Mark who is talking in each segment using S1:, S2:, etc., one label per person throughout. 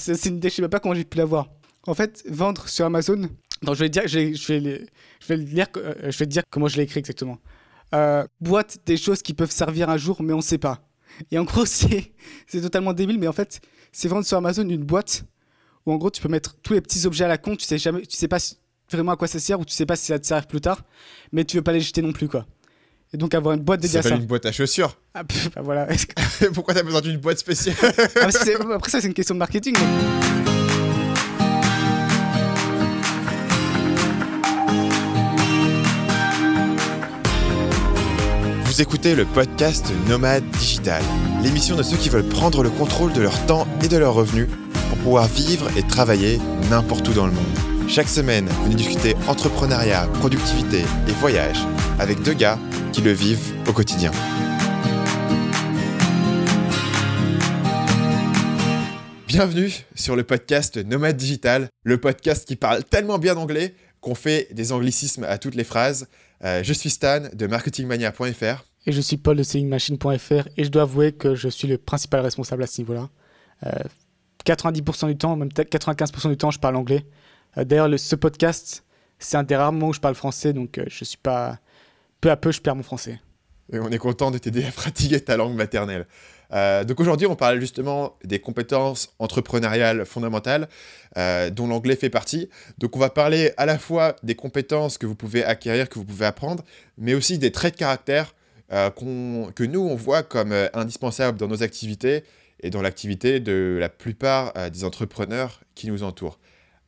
S1: c'est une idée, je sais pas comment j'ai pu l'avoir. En fait, vendre sur Amazon. Non, je vais dire, je vais, je vais, lire, euh, je vais te dire comment je l'ai écrit exactement. Euh, boîte des choses qui peuvent servir un jour, mais on sait pas. Et en gros, c'est totalement débile, mais en fait, c'est vendre sur Amazon une boîte où en gros, tu peux mettre tous les petits objets à la con, tu sais jamais, tu sais pas vraiment à quoi ça sert ou tu sais pas si ça te sert plus tard, mais tu veux pas les jeter non plus, quoi. Et donc avoir une boîte dédiée à ça.
S2: une boîte à chaussures.
S1: Ah, bah voilà.
S2: Pourquoi t'as besoin d'une boîte spéciale
S1: ah, Après ça, c'est une question de marketing.
S2: Vous écoutez le podcast Nomade Digital, l'émission de ceux qui veulent prendre le contrôle de leur temps et de leurs revenus pour pouvoir vivre et travailler n'importe où dans le monde. Chaque semaine, venez discuter entrepreneuriat, productivité et voyage avec deux gars qui le vivent au quotidien. Bienvenue sur le podcast Nomade Digital, le podcast qui parle tellement bien anglais qu'on fait des anglicismes à toutes les phrases. Euh, je suis Stan de marketingmania.fr.
S1: Et je suis Paul de sellingmachine.fr et je dois avouer que je suis le principal responsable à ce niveau-là. 90% euh, du temps, même 95% du temps, je parle anglais. Euh, d'ailleurs, ce podcast, c'est un des rares moments où je parle français, donc euh, je suis pas. Peu à peu, je perds mon français.
S2: Et on est content de t'aider à pratiquer ta langue maternelle. Euh, donc aujourd'hui, on parle justement des compétences entrepreneuriales fondamentales, dont l'anglais fait partie. Donc on va parler à la fois des compétences que vous pouvez acquérir, que vous pouvez apprendre, mais aussi des traits de caractère que nous, on voit comme indispensables dans nos activités et dans l'activité de la plupart des entrepreneurs qui nous entourent.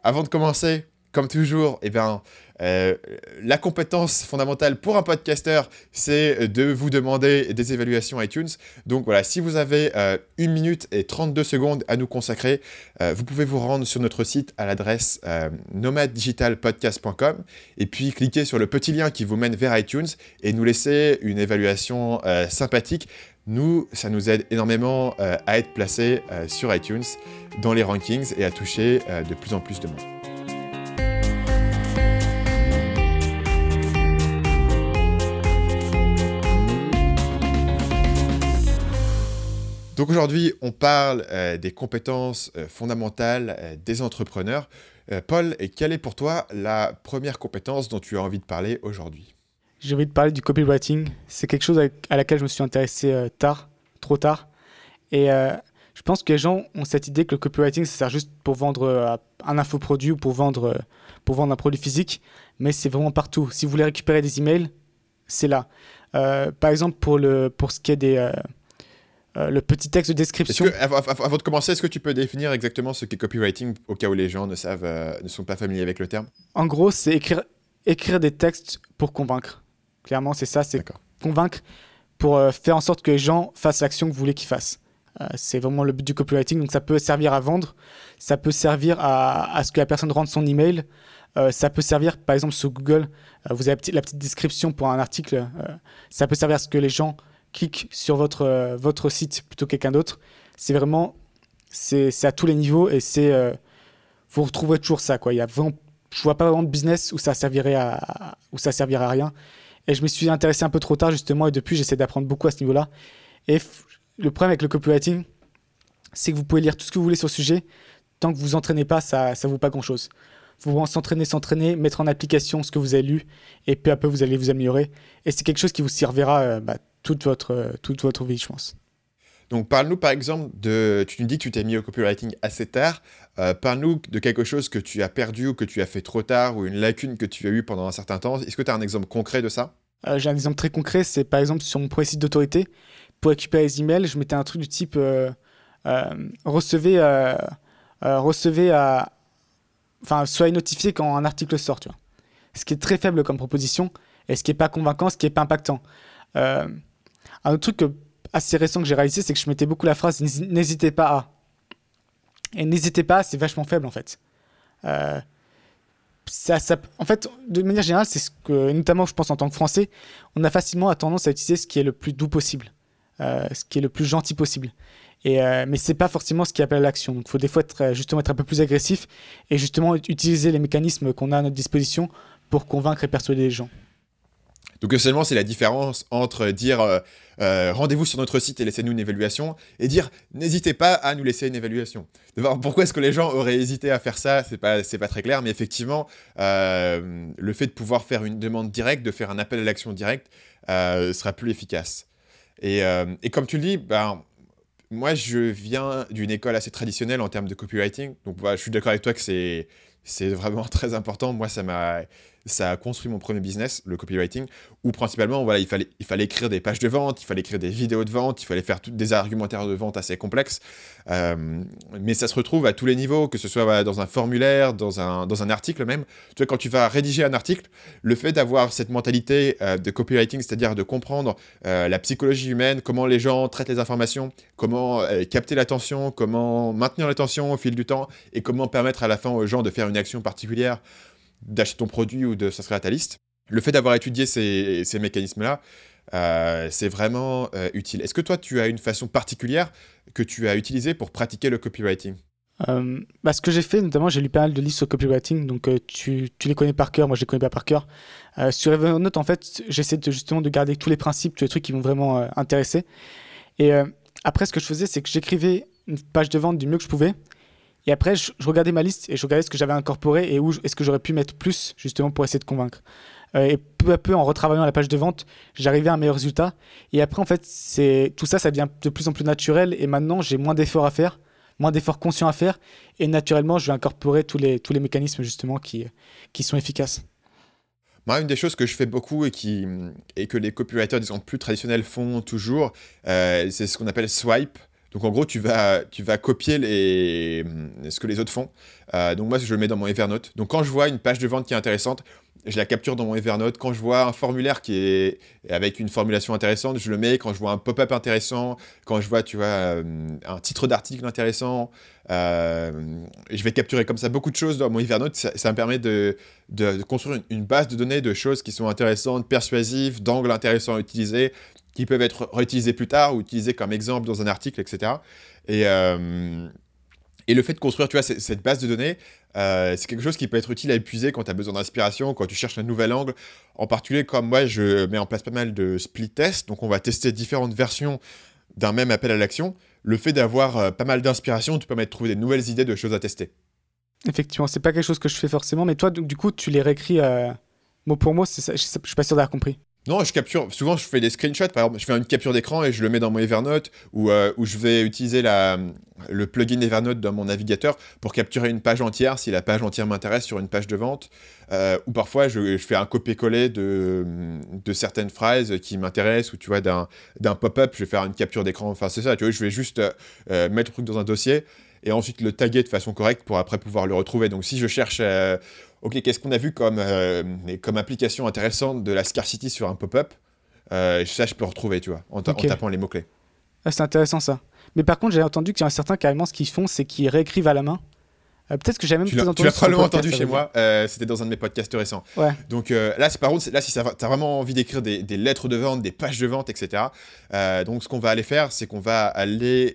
S2: Avant de commencer, comme toujours, eh bien, euh, la compétence fondamentale pour un podcaster, c'est de vous demander des évaluations iTunes. Donc voilà, si vous avez euh, 1 minute et 32 secondes à nous consacrer, euh, vous pouvez vous rendre sur notre site à l'adresse nomaddigitalpodcast.com et puis cliquer sur le petit lien qui vous mène vers iTunes et nous laisser une évaluation sympathique. Nous, ça nous aide énormément à être placés sur iTunes dans les rankings et à toucher de plus en plus de monde. Donc aujourd'hui, on parle euh, des compétences euh, fondamentales euh, des entrepreneurs. Paul, quelle est pour toi la première compétence dont tu as envie de parler aujourd'hui?
S1: J'ai envie de parler du copywriting. C'est quelque chose à laquelle je me suis intéressé tard, trop tard. Et je pense que les gens ont cette idée que le copywriting, ça sert juste pour vendre un infoproduit ou pour vendre, pour vendre un produit physique. Mais c'est vraiment partout. Si vous voulez récupérer des emails, c'est là. par exemple, pour, le, pour ce qui est des euh, le petit texte de description.
S2: avant de commencer, est-ce que tu peux définir exactement ce qu'est copywriting au cas où les gens ne savent, euh, ne sont pas familiers avec le terme?
S1: En gros, c'est écrire, écrire des textes pour convaincre. Clairement, c'est ça, c'est convaincre pour euh, faire en sorte que les gens fassent l'action que vous voulez qu'ils fassent. c'est vraiment le but du copywriting. Donc, ça peut servir à vendre, ça peut servir à, à ce que la personne rende son email, ça peut servir, par exemple, sur Google, vous avez la petite description pour un article, ça peut servir à ce que les gens clique sur votre, euh, votre site plutôt que quelqu'un d'autre. C'est vraiment, c'est à tous les niveaux et c'est, euh, vous retrouverez toujours ça. Quoi. Il y a vraiment, je vois pas vraiment de business où ça servirait à, où ça servirait à rien. Et je me suis intéressé un peu trop tard justement et depuis j'essaie d'apprendre beaucoup à ce niveau-là. Et le problème avec le copywriting, c'est que vous pouvez lire tout ce que vous voulez sur le sujet, tant que vous entraînez pas, ça ne vaut pas grand-chose. Vous pouvez s'entraîner, s'entraîner, mettre en application ce que vous avez lu, et peu à peu vous allez vous améliorer. Et c'est quelque chose qui vous servira euh, bah, toute votre, toute votre vie, je pense.
S2: Donc, parle-nous par exemple de. Tu nous dis que tu t'es mis au copywriting assez tard. Euh, parle-nous de quelque chose que tu as perdu ou que tu as fait trop tard ou une lacune que tu as eue pendant un certain temps. Est-ce que tu as un exemple concret de ça?
S1: Euh, J'ai un exemple très concret. C'est par exemple sur mon site d'autorité. Pour récupérer les emails, je mettais un truc du type euh, recevez, recevez à. Enfin, soyez notifié quand un article sort, tu vois. Ce qui est très faible comme proposition et ce qui n'est pas convaincant, ce qui n'est pas impactant. Un autre truc assez récent que j'ai réalisé, c'est que je mettais beaucoup la phrase n'hésitez pas à. Et n'hésitez pas, c'est vachement faible en fait. Euh, ça, en fait, de manière générale, c'est ce que, notamment je pense en tant que Français, on a facilement tendance à utiliser ce qui est le plus doux possible, euh, ce qui est le plus gentil possible. Et, euh, mais c'est pas forcément ce qui appelle l'action. Donc, il faut des fois être, justement être un peu plus agressif et justement utiliser les mécanismes qu'on a à notre disposition pour convaincre et persuader les gens.
S2: Donc seulement c'est la différence entre dire euh, euh, rendez-vous sur notre site et laissez-nous une évaluation et dire n'hésitez pas à nous laisser une évaluation. pourquoi est-ce que les gens auraient hésité à faire ça C'est pas c'est pas très clair, mais effectivement euh, le fait de pouvoir faire une demande directe, de faire un appel à l'action direct sera plus efficace. Et, comme tu le dis, ben moi je viens d'une école assez traditionnelle en termes de copywriting, donc voilà, je suis d'accord avec toi que c'est c'est vraiment très important. Moi, ça m'a ça a construit mon premier business, le copywriting, où principalement, voilà, il fallait, il fallait écrire des pages de vente, il fallait écrire des vidéos de vente, il fallait faire des argumentaires de vente assez complexes. Euh, mais ça se retrouve à tous les niveaux, que ce soit dans un formulaire, dans un, dans un article même. Tu vois, quand tu vas rédiger un article, le fait d'avoir cette mentalité euh, de copywriting, c'est-à-dire de comprendre euh, la psychologie humaine, comment les gens traitent les informations, comment capter l'attention, comment maintenir l'attention au fil du temps, et comment permettre à la fin aux gens de faire une action particulière d'acheter ton produit ou de s'inscrire à ta liste. Le fait d'avoir étudié ces, ces mécanismes-là, euh, c'est vraiment euh, utile. Est-ce que toi, tu as une façon particulière que tu as utilisée pour pratiquer le copywriting?
S1: Euh, bah, Ce que j'ai fait, notamment, j'ai lu pas mal de livres sur copywriting, donc tu, tu, les connais par cœur, moi je les connais pas par cœur. sur Evernote, en fait, j'essaie justement de garder tous les principes, tous les trucs qui m'ont vraiment intéressé. Et après, ce que je faisais, c'est que j'écrivais une page de vente du mieux que je pouvais. Et après, je, regardais ma liste et je regardais ce que j'avais incorporé et où est-ce que j'aurais pu mettre plus justement pour essayer de convaincre. Euh, et peu à peu, en retravaillant la page de vente, j'arrivais à un meilleur résultat. Et après, en fait, c'est tout ça, ça devient de plus en plus naturel. Et maintenant, j'ai moins d'efforts à faire, moins d'efforts conscients à faire. Et naturellement, je vais incorporer tous les, tous les mécanismes justement qui, qui sont efficaces.
S2: Moi, une des choses que je fais beaucoup et, qui, et que les copywriters, disons, plus traditionnels font toujours, euh, c'est ce qu'on appelle swipe. Donc en gros, tu vas, tu vas copier les, ce que les autres font. Euh, donc moi, je le mets dans mon Evernote. Donc quand je vois une page de vente qui est intéressante, je la capture dans mon Evernote. Quand je vois un formulaire qui est avec une formulation intéressante, je le mets. Quand je vois un pop-up intéressant, quand je vois, tu vois, euh, un titre d'article intéressant, euh, je vais capturer comme ça beaucoup de choses dans mon Evernote. Ça, me permet de, de, construire une, une, base de données de choses qui sont intéressantes, persuasives, d'angles intéressants à utiliser, qui peuvent être réutilisés plus tard ou utilisés comme exemple dans un article, etc. Et, euh, et le fait de construire, tu vois, cette base de données, euh, c'est quelque chose qui peut être utile à épuiser quand tu as besoin d'inspiration, quand tu cherches un nouvel angle. En particulier, comme moi, je mets en place pas mal de split tests, donc on va tester différentes versions d'un même appel à l'action. Le fait d'avoir euh, pas mal d'inspiration te permet de trouver des nouvelles idées de choses à tester.
S1: Effectivement, c'est pas quelque chose que je fais forcément, mais toi, du coup, tu les réécris mot pour mot, je suis pas sûr d'avoir compris.
S2: Non, je capture. Souvent, je fais des screenshots. Par exemple, je fais une capture d'écran et je le mets dans mon Evernote ou euh, où je vais utiliser la, le plugin Evernote dans mon navigateur pour capturer une page entière si la page entière m'intéresse sur une page de vente. Euh, ou parfois, je, fais un copier-coller de, de certaines phrases qui m'intéressent ou tu vois, d'un pop-up, je vais faire une capture d'écran. Enfin, c'est ça, tu vois, je vais juste euh, mettre le truc dans un dossier et ensuite le taguer de façon correcte pour après pouvoir le retrouver. Donc, si je cherche ok, qu'est-ce qu'on a vu comme, euh, comme application intéressante de la scarcity sur un pop-up euh, Ça, je peux retrouver, tu vois, en, tapant les mots-clés.
S1: Ah, c'est intéressant ça. Mais par contre, j'ai entendu qu'il y a certains carrément, ce qu'ils font, c'est qu'ils réécrivent à la main. Euh, peut-être que j'ai même
S2: tu l'as, tu l'as probablement entendu chez moi. c'était dans un de mes podcasts récents.
S1: Ouais.
S2: Donc là, c'est par contre, là, si tu as vraiment envie d'écrire des, lettres de vente, des pages de vente, etc. donc, ce qu'on va aller faire, c'est qu'on va aller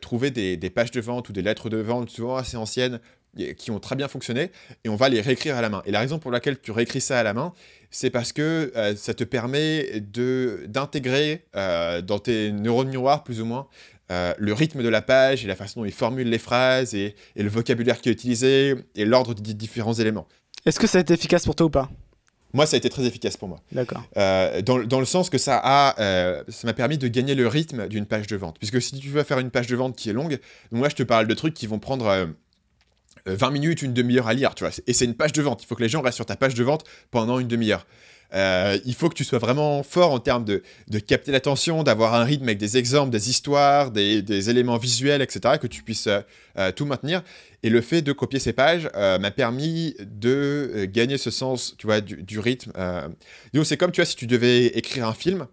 S2: trouver des, des, pages de vente ou des lettres de vente souvent assez anciennes qui ont très bien fonctionné et on va les réécrire à la main. Et la raison pour laquelle tu réécris ça à la main, c'est parce que euh, ça te permet de d'intégrer euh, dans tes neurones miroirs plus ou moins euh, le rythme de la page et la façon dont il formule les phrases et, et le vocabulaire qui est utilisé et l'ordre des différents éléments.
S1: Est-ce que ça a été efficace pour toi ou pas?
S2: Moi, ça a été très efficace pour moi.
S1: D'accord.
S2: dans, dans, le sens que ça a, ça m'a permis de gagner le rythme d'une page de vente. Puisque si tu veux faire une page de vente qui est longue, moi, je te parle de trucs qui vont prendre 20 euh, minutes, une demi-heure à lire, tu vois. Et c'est une page de vente. Il faut que les gens restent sur ta page de vente pendant une demi-heure. Euh, il faut que tu sois vraiment fort en termes de, capter l'attention, d'avoir un rythme avec des exemples, des histoires, des, éléments visuels, etc., que tu puisses euh, tout maintenir. Et le fait de copier ces pages m'a permis de gagner ce sens, tu vois, du, du rythme. C'est comme, tu vois, si tu devais écrire un film,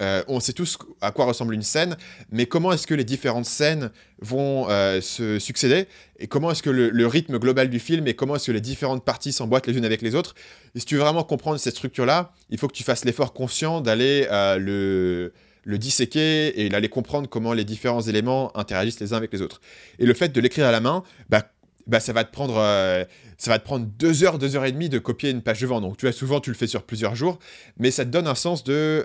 S2: euh, on sait tous à quoi ressemble une scène, mais comment est-ce que les différentes scènes vont euh, se succéder et comment est-ce que le, rythme global du film et comment est-ce que les différentes parties s'emboîtent les unes avec les autres. Et si tu veux vraiment comprendre cette structure-là, il faut que tu fasses l'effort conscient d'aller euh, le, le disséquer et d'aller comprendre comment les différents éléments interagissent les uns avec les autres. Et le fait de l'écrire à la main, bah, bah, ça va te prendre ça va te prendre deux heures, deux heures et demie de copier une page de vente. Donc tu as souvent tu le fais sur plusieurs jours, mais ça te donne un sens de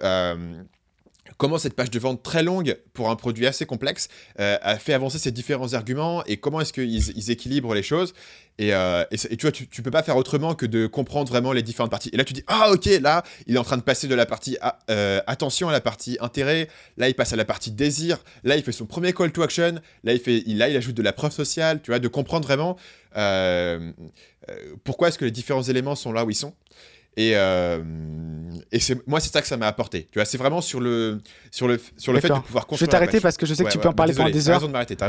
S2: comment cette page de vente très longue pour un produit assez complexe euh, a fait avancer ces différents arguments et comment est-ce qu'ils équilibrent les choses. Et, euh, tu vois, tu, peux pas faire autrement que de comprendre vraiment les différentes parties. Et là, tu dis, ah ok, là, il est en train de passer de la partie ah, euh, attention à la partie intérêt. Là, il passe à la partie désir. Là, il fait son premier call to action. Là, il, fait, là, il ajoute de la preuve sociale. Tu vois, de comprendre vraiment pourquoi est-ce que les différents éléments sont là où ils sont. Et, euh, et c'est moi, c'est ça que ça m'a apporté. Tu vois, c'est vraiment sur le, sur le, sur le fait de pouvoir
S1: construire. Je vais t'arrêter parce que je sais que tu peux en parler pendant des heures.
S2: raison de m'arrêter.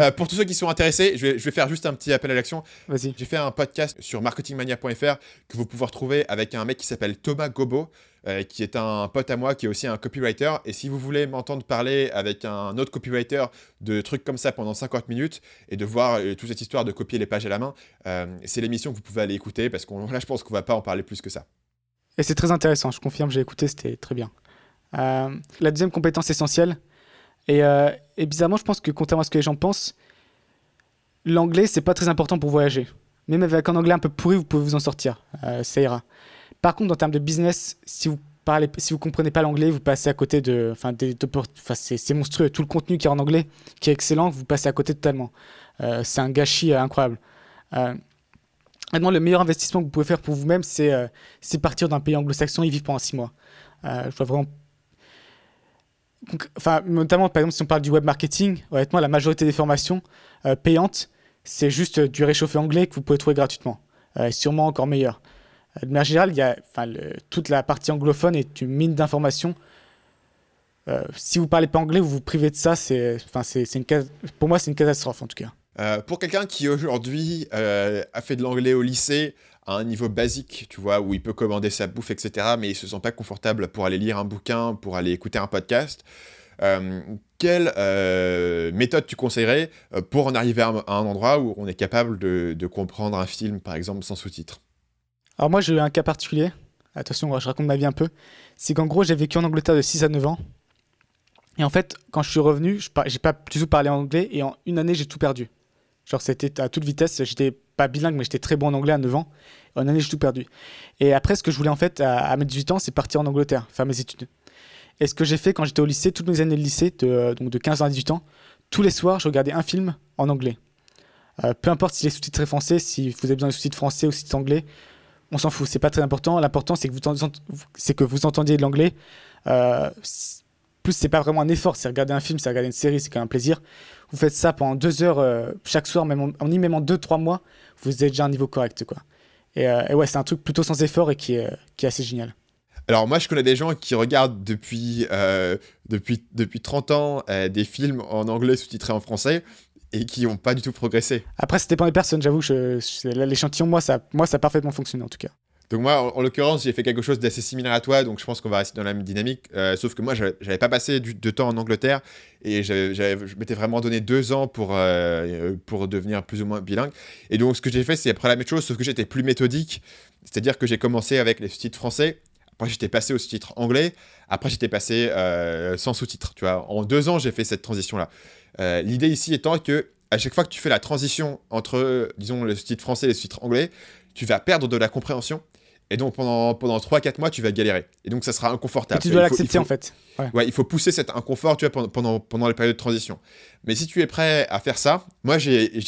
S2: Euh, pour tous ceux qui sont intéressés, je vais, je vais faire juste un petit appel à l'action. J'ai fait un podcast sur marketingmania.fr que vous pouvez retrouver avec un mec qui s'appelle Thomas Gobo. Euh, qui est un pote à moi, qui est aussi un copywriter. Et si vous voulez m'entendre parler avec un autre copywriter de trucs comme ça pendant 50 minutes et de voir euh, toute cette histoire de copier les pages à la main, euh, c'est l'émission que vous pouvez aller écouter parce que là, je pense qu'on va pas en parler plus que ça.
S1: Et c'est très intéressant, je confirme, j'ai écouté, c'était très bien. la deuxième compétence essentielle, et, bizarrement, je pense que contrairement à ce que les gens pensent, l'anglais, c'est pas très important pour voyager. Même avec un anglais un peu pourri, vous pouvez vous en sortir. ça ira. Par contre, en termes de business, si vous parlez, si vous comprenez pas l'anglais, vous passez à côté de, enfin, c'est monstrueux. Tout le contenu qui est en anglais, qui est excellent, vous passez à côté totalement. Euh, c'est un gâchis euh, incroyable. Euh, maintenant, le meilleur investissement que vous pouvez faire pour vous-même, c'est partir d'un pays anglo-saxon et vivre pendant six mois. je vois vraiment enfin, notamment par exemple si on parle du web marketing, honnêtement la majorité des formations payantes, c'est juste du réchauffé anglais que vous pouvez trouver gratuitement, euh, sûrement encore meilleur. De manière générale, il y a, enfin, toute la partie anglophone est une mine d'informations. Euh, si vous parlez pas anglais, vous vous privez de ça. C'est, enfin, c'est, une, pour moi, c'est une catastrophe en tout cas.
S2: Euh, pour quelqu'un qui aujourd'hui euh, a fait de l'anglais au lycée à un niveau basique, tu vois, où il peut commander sa bouffe, etc., mais il se sent pas confortable pour aller lire un bouquin, pour aller écouter un podcast, quelle méthode tu conseillerais pour en arriver à un, endroit où on est capable de, de comprendre un film, par exemple, sans sous-titres?
S1: Alors moi, j'ai eu un cas particulier. Attention, je raconte ma vie un peu. C'est qu'en gros, j'ai vécu en Angleterre de 6 à 9 ans. Et en fait, quand je suis revenu, je j'ai pas du tout parlé anglais et en une année, j'ai tout perdu. Genre, c'était à toute vitesse. J'étais pas bilingue, mais j'étais très bon en anglais à 9 ans. en une année, j'ai tout perdu. Et après, ce que je voulais en fait à, mes 18 ans, c'est partir en Angleterre, faire mes études. Et ce que j'ai fait quand j'étais au lycée, toutes mes années de lycée, de, donc de 15 ans à 18 ans, tous les soirs, je regardais un film en anglais. Euh, peu importe si les sous-titres français, si vous avez besoin de sous-titres français ou sous-titres anglais, on s'en fout, c'est pas très important. L'important, c'est que vous, entendiez de l'anglais. Euh, plus, c'est pas vraiment un effort, c'est regarder un film, c'est regarder une série, c'est quand même un plaisir. Vous faites ça pendant deux heures euh, chaque soir, même en, y même en deux, trois mois, vous êtes déjà à un niveau correct, quoi. Et, euh, ouais, c'est un truc plutôt sans effort et qui est, assez génial.
S2: Alors moi, je connais des gens qui regardent depuis, depuis, depuis 30 ans des films en anglais sous-titrés en français et qui n'ont pas du tout progressé.
S1: Après, c'était pas des personnes, j'avoue, l'échantillon, moi ça, moi, ça a parfaitement fonctionné en tout cas.
S2: Donc moi, en, l'occurrence, j'ai fait quelque chose d'assez similaire à toi, donc je pense qu'on va rester dans la même dynamique. Euh, sauf que moi, j'avais pas passé du, de temps en Angleterre et je m'étais vraiment donné deux ans pour, euh, pour devenir plus ou moins bilingue. Et donc, ce que j'ai fait, c'est après la même chose, sauf que j'étais plus méthodique. C'est-à-dire que j'ai commencé avec les sous-titres français. Après, j'étais passé aux sous-titres anglais. Après, j'étais passé euh, sans sous-titres. Tu vois, en deux ans, j'ai fait cette transition-là. Euh, l'idée ici étant que à chaque fois que tu fais la transition entre, disons, le sous-titre français et le sous-titre anglais, tu vas perdre de la compréhension. Et donc pendant, pendant 3-4 mois, tu vas galérer. Et donc ça sera inconfortable.
S1: tu dois l'accepter en fait.
S2: Ouais. il faut pousser cet inconfort tu vois, pendant, pendant, pendant les périodes de transition. Mais si tu es prêt à faire ça, moi j'ai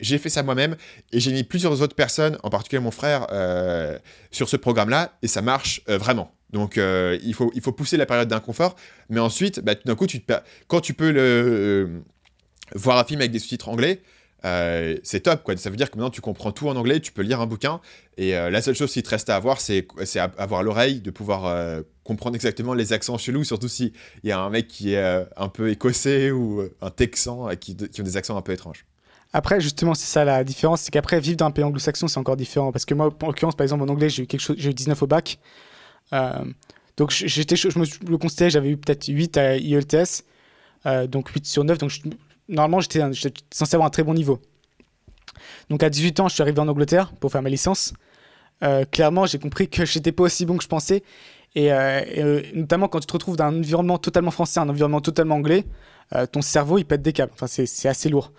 S2: fait ça moi-même et j'ai mis plusieurs autres personnes, en particulier mon frère, euh, sur ce programme-là et ça marche euh, vraiment. Donc il, faut, il faut pousser la période d'inconfort, mais ensuite, bah, d'un coup, quand tu peux le, euh, voir un film avec des sous-titres anglais, euh, c'est top. Quoi. Ça veut dire que maintenant, tu comprends tout en anglais, tu peux lire un bouquin, et euh, la seule chose qui te reste à avoir, c'est avoir l'oreille, de pouvoir comprendre exactement les accents chelous, surtout s'il y a un mec qui est un peu écossais ou un texan qui, qui ont des accents un peu étranges.
S1: Après, justement, c'est ça la différence, c'est qu'après, vivre dans un pays anglo-saxon, c'est encore différent. Parce que moi, en l'occurrence, par exemple, en anglais, j'ai eu, j'ai eu 19 au bac. Euh, donc j'étais, je me le constatais, j'avais eu peut-être 8 à IELTS, euh, donc 8 sur 9. Donc normalement, j'étais, censé avoir un très bon niveau. Donc à 18 ans, je suis arrivé en Angleterre pour faire ma licence. Euh, clairement, j'ai compris que j'étais pas aussi bon que je pensais. Et, notamment quand tu te retrouves dans un environnement totalement français, un environnement totalement anglais, ton cerveau il pète des câbles. Enfin, c'est, assez lourd.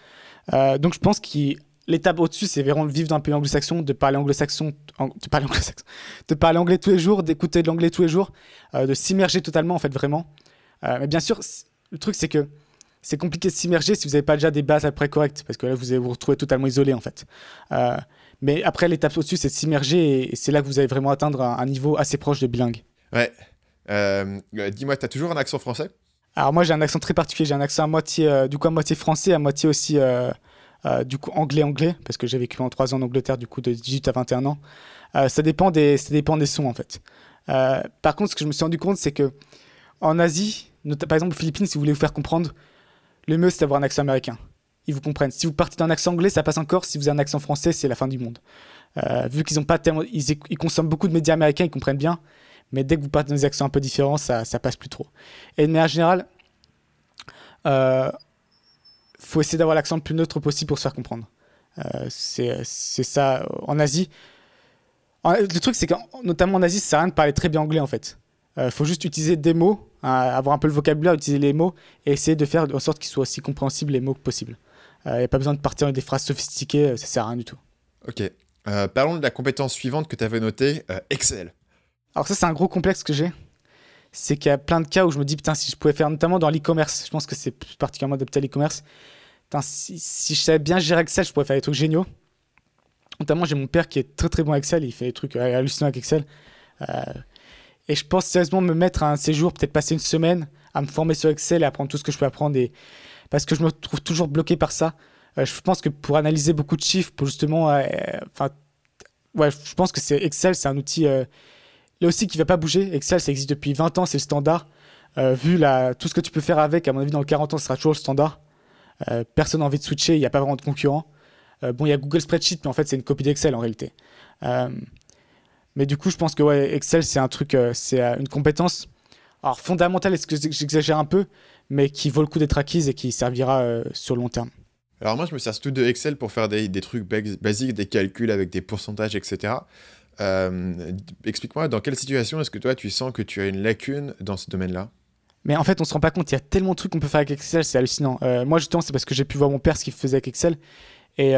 S1: donc je pense que l'étape au-dessus, c'est vraiment vivre dans un pays anglo-saxon, de parler anglo-saxon, de parler anglo-saxon, de parler anglais tous les jours, d'écouter de l'anglais tous les jours, de s'immerger totalement en fait vraiment. mais bien sûr, le truc c'est que c'est compliqué de s'immerger si vous n'avez pas déjà des bases après correctes, parce que là, vous allez vous retrouver totalement isolé, en fait. Euh, mais après, l'étape au-dessus, c'est de s'immerger, et c'est là que vous allez vraiment atteindre un, niveau assez proche de bilingue.
S2: Ouais. Euh, dis-moi, tu as toujours un accent français?
S1: Alors moi, j'ai un accent très particulier. J'ai un accent à moitié, euh, du coup, à moitié français, à moitié aussi, du coup, anglais-anglais, parce que j'ai vécu en 3 ans en Angleterre, du coup, de 18 à 21 ans. ça, dépend des, ça dépend des sons, en fait. par contre, ce que je me suis rendu compte, c'est que en Asie, par exemple aux Philippines, si vous voulez vous faire comprendre, le mieux, c'est d'avoir un accent américain. Ils vous comprennent. Si vous partez d'un accent anglais, ça passe encore. Si vous avez un accent français, c'est la fin du monde. Euh, vu qu'ils ont pas ils, consomment beaucoup de médias américains, ils comprennent bien. Mais dès que vous partez dans des accents un peu différents, ça, ça passe plus trop. Et de manière générale, euh, faut essayer d'avoir l'accent le plus neutre possible pour se faire comprendre. Euh, c'est ça en Asie. le truc, c'est que notamment en Asie, ça sert à rien de parler très bien anglais en fait. Il euh, faut juste utiliser des mots, hein, avoir un peu le vocabulaire, utiliser les mots et essayer de faire en sorte qu'ils soient aussi compréhensibles les mots que possible. Il euh, n'y a pas besoin de partir avec des phrases sophistiquées, ça sert à rien du tout.
S2: Ok. parlons de la compétence suivante que tu avais notée, Excel.
S1: Alors ça, c'est un gros complexe que j'ai. C'est qu'il y a plein de cas où je me dis, putain, si je pouvais faire, notamment dans l'e-commerce, je pense que c'est particulièrement adapté à l'e-commerce. Si, si, je savais bien gérer Excel, je pourrais faire des trucs géniaux. Notamment, j'ai mon père qui est très très bon à Excel, il fait des trucs hallucinants avec Excel. Et je pense sérieusement me mettre à un séjour, peut-être passer une semaine à me former sur Excel et apprendre tout ce que je peux apprendre. Et... Parce que je me trouve toujours bloqué par ça. Euh, je pense que pour analyser beaucoup de chiffres, pour justement. Euh, ouais, je pense que Excel, c'est un outil. Euh, là aussi qui ne va pas bouger. Excel, ça existe depuis 20 ans, c'est le standard. vu la, tout ce que tu peux faire avec, à mon avis, dans le 40 ans, ce sera toujours le standard. personne n'a envie de switcher, il n'y a pas vraiment de concurrent. bon, il y a Google Spreadsheet, mais en fait, c'est une copie d'Excel en réalité. Mais du coup, je pense que Excel, c'est un truc, euh, c'est euh, une compétence fondamentale, est-ce que j'exagère un peu, mais qui vaut le coup d'être acquise et qui servira euh, sur long terme.
S2: Alors moi, je me sers surtout de Excel pour faire des trucs basiques, des calculs avec des pourcentages, etc. Explique-moi, dans quelle situation est-ce que toi, tu sens que tu as une lacune dans ce domaine-là?
S1: Mais en fait, on se rend pas compte, il y a tellement de trucs qu'on peut faire avec Excel, c'est hallucinant. moi, justement, c'est parce que j'ai pu voir mon père ce qu'il faisait avec Excel. Et,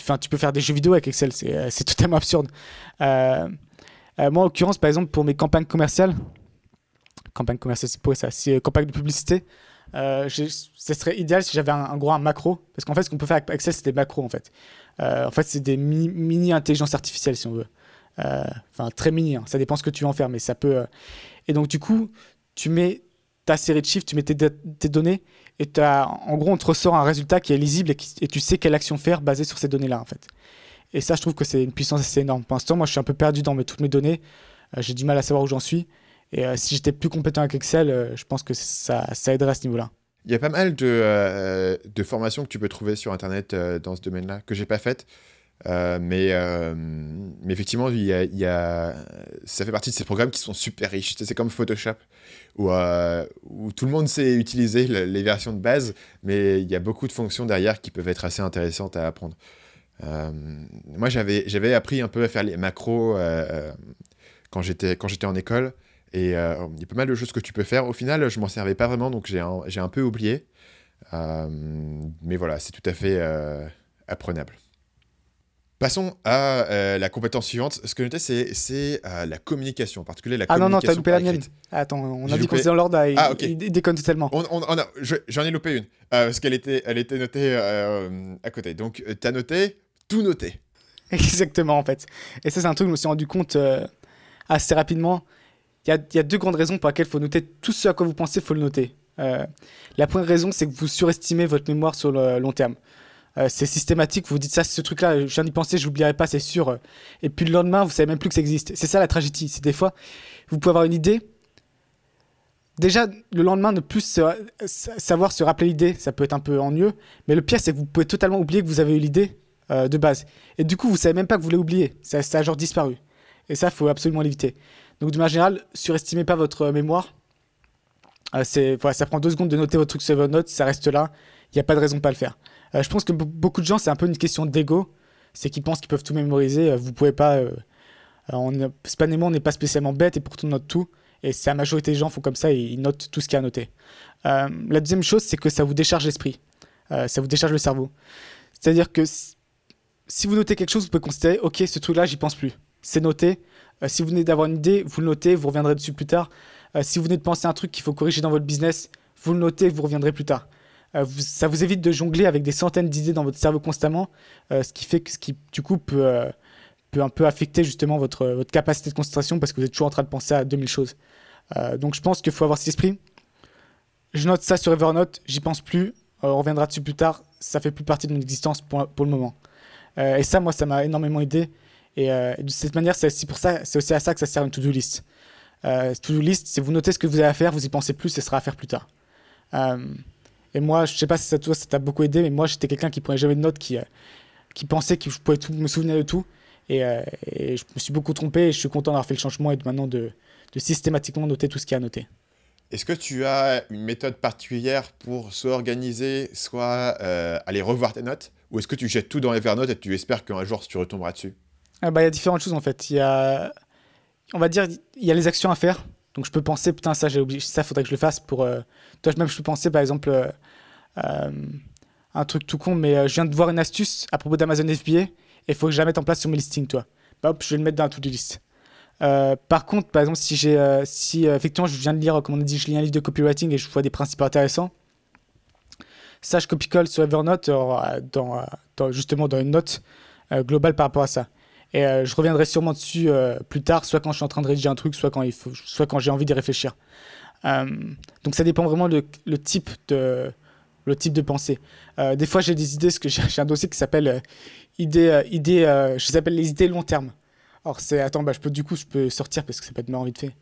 S1: enfin, tu peux faire des jeux vidéo avec Excel, c'est totalement absurde. Euh, moi, en l'occurrence, par exemple, pour mes campagnes commerciales, campagne commerciale, c'est pour ça, euh, campagne de publicité, euh, ce serait idéal si j'avais un, gros macro. Parce qu'en fait, ce qu'on peut faire avec Excel, c'est des macros, en fait. en fait, c'est des mini, intelligence artificielle, si on veut. Enfin, très mini, hein. ça dépend ce que tu veux en faire, mais ça peut. Et donc, du coup, tu mets ta série de chiffres, tu mets tes, données, et as, en gros, on te ressort un résultat qui est lisible et, tu sais quelle action faire basée sur ces données-là, en fait. Et ça, je trouve que c'est une puissance assez énorme. Pour l'instant, moi, je suis un peu perdu dans mes, toutes mes données. Euh, j'ai du mal à savoir où j'en suis. Et euh, si j'étais plus compétent avec Excel, euh, je pense que ça, ça aiderait à ce niveau-là.
S2: Il y a pas mal de, de, formations que tu peux trouver sur Internet dans ce domaine-là, que j'ai pas faites. Mais, mais, effectivement, y, a, ça fait partie de ces programmes qui sont super riches. C'est comme Photoshop, où, où, tout le monde sait utiliser les versions de base, mais il y a beaucoup de fonctions derrière qui peuvent être assez intéressantes à apprendre. Euh, moi, j'avais appris un peu à faire les macros euh, euh, quand j'étais en école. Et il y a pas mal de choses que tu peux faire. Au final, je m'en servais pas vraiment, donc j'ai un, un, peu oublié. mais voilà, c'est tout à fait apprenable. Passons à la compétence suivante. Ce que je notais, c'est la communication, en particulier la
S1: ah
S2: communication. Ah non, non,
S1: t'as loupé la mienne. Attends, on a dit qu'on faisait dans l'ordre, ah, il, déconne totalement.
S2: J'en ai loupé une, parce qu'elle était, elle était notée à côté. Donc, tu as noté tout noter.
S1: Exactement, en fait. Et ça, c'est un truc que je me suis rendu compte euh, assez rapidement. Il y, a, deux grandes raisons pour lesquelles il faut noter tout ce à quoi vous pensez, il faut le noter. Euh, la première raison, c'est que vous surestimez votre mémoire sur le long terme. Euh, c'est systématique, vous dites ça, ce truc-là, je viens d'y penser, je n'oublierai pas, c'est sûr. Et puis le lendemain, vous savez même plus que ça existe. C'est ça la tragédie. C'est des fois, vous pouvez avoir une idée. Déjà, le lendemain, ne plus savoir se rappeler l'idée, ça peut être un peu ennuyeux. Mais le pire, c'est que vous pouvez totalement oublier que vous avez eu l'idée euh, de base. Et du coup, vous savez même pas que vous l'avez oublié. Ça, a genre disparu. Et ça, faut absolument l'éviter. Donc, de manière générale, surestimez pas votre mémoire. Euh, voilà, ça prend deux secondes de noter votre truc sur votre note, ça reste là. Il n'y a pas de raison de pas le faire. Euh, je pense que beaucoup de gens, c'est un peu une question d'ego. C'est qu'ils pensent qu'ils peuvent tout mémoriser. vous pouvez pas. on, spontanément, on n'est pas spécialement bête et pourtant on note tout. Et c'est la majorité des gens font comme ça et ils notent tout ce qu'il y a à noter. la deuxième chose, c'est que ça vous décharge l'esprit. ça vous décharge le cerveau C'est-à-dire que si, vous notez quelque chose, vous pouvez considérer, ok, ce truc-là, j'y pense plus. C'est noté. Euh, si vous venez d'avoir une idée, vous le notez, vous reviendrez dessus plus tard. Euh, si vous venez de penser à un truc qu'il faut corriger dans votre business, vous le notez, vous reviendrez plus tard. Euh, ça vous évite de jongler avec des centaines d'idées dans votre cerveau constamment, ce qui fait que ce qui, du coup, peut, peut un peu affecter justement votre, votre capacité de concentration parce que vous êtes toujours en train de penser à 2000 choses. donc je pense qu'il faut avoir cet esprit. Je note ça sur Evernote, j'y pense plus, on reviendra dessus plus tard, ça fait plus partie de mon existence pour, pour le moment. et ça, moi, ça m'a énormément aidé. Et de cette manière, c'est aussi, aussi à ça que ça sert une to-do list. Euh, to-do list, c'est vous notez ce que vous avez à faire, vous y pensez plus, ce sera à faire plus tard. Euh, et moi, je sais pas si ça toi ça t'a beaucoup aidé, mais moi j'étais quelqu'un qui prenait jamais de notes, qui, euh, qui pensait que je pouvais tout, me souvenir de tout. Et, je me suis beaucoup trompé et je suis content d'avoir fait le changement et de maintenant de, de systématiquement noter tout ce qui est à noter.
S2: Est-ce que tu as une méthode particulière pour soit organiser, soit aller revoir tes notes? Ou est-ce que tu jettes tout dans Evernote et tu espères qu'un jour tu retomberas dessus?
S1: Ah bah, Il y a différentes choses en fait. Il y a on va dire, il y a les actions à faire. Donc je peux penser, putain, ça j'ai ça faudrait que je le fasse pour. Euh... Toi, même je peux penser par exemple euh, euh, un truc tout con, mais je viens de voir une astuce à propos d'Amazon FBA et il faut que je la mette en place sur mes listings, toi. Bah, hop, je vais le mettre dans la to-do list. par contre, par exemple, si j'ai, si effectivement je viens de lire, comme on a dit, je lis un livre de copywriting et je vois des principes intéressants, ça je copie-colle sur Evernote dans, justement dans une note globale par rapport à ça. Et euh, je reviendrai sûrement dessus euh, plus tard, soit quand je suis en train de rédiger un truc, soit quand, il faut, soit quand j'ai envie d'y réfléchir. Euh, donc ça dépend vraiment de le type de, le type de pensée. des fois, j'ai des idées, parce que j'ai un dossier qui s'appelle idées, idées, je s'appelle les idées long terme. Alors c'est, attends, bah, je peux, du coup, je peux sortir parce que ça peut être marrant vite fait.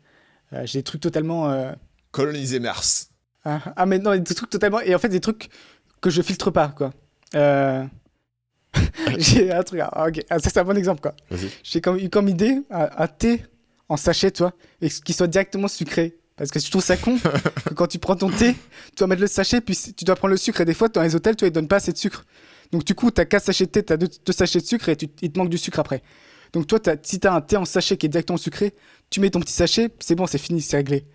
S1: j'ai des trucs totalement...
S2: Coloniser Mars.
S1: Ah, ah, mais non, des trucs totalement... Et en fait, des trucs que je filtre pas, quoi. j'ai un truc. Ah, ok, ah, ça c'est un bon exemple quoi. J'ai comme, eu comme idée un, thé en sachet, toi, et qui soit directement sucré. Parce que je trouve ça con que quand tu prends ton thé, tu dois mettre le sachet, puis tu dois prendre le sucre. Et des fois, dans les hôtels, tu ils donnent pas assez de sucre. Donc, du coup, tu as 4 sachets de thé, tu as 2, sachets de sucre et tu, il te manque du sucre après. Donc, toi, as, si tu as un thé en sachet qui est directement sucré, tu mets ton petit sachet, c'est bon, c'est fini, c'est réglé.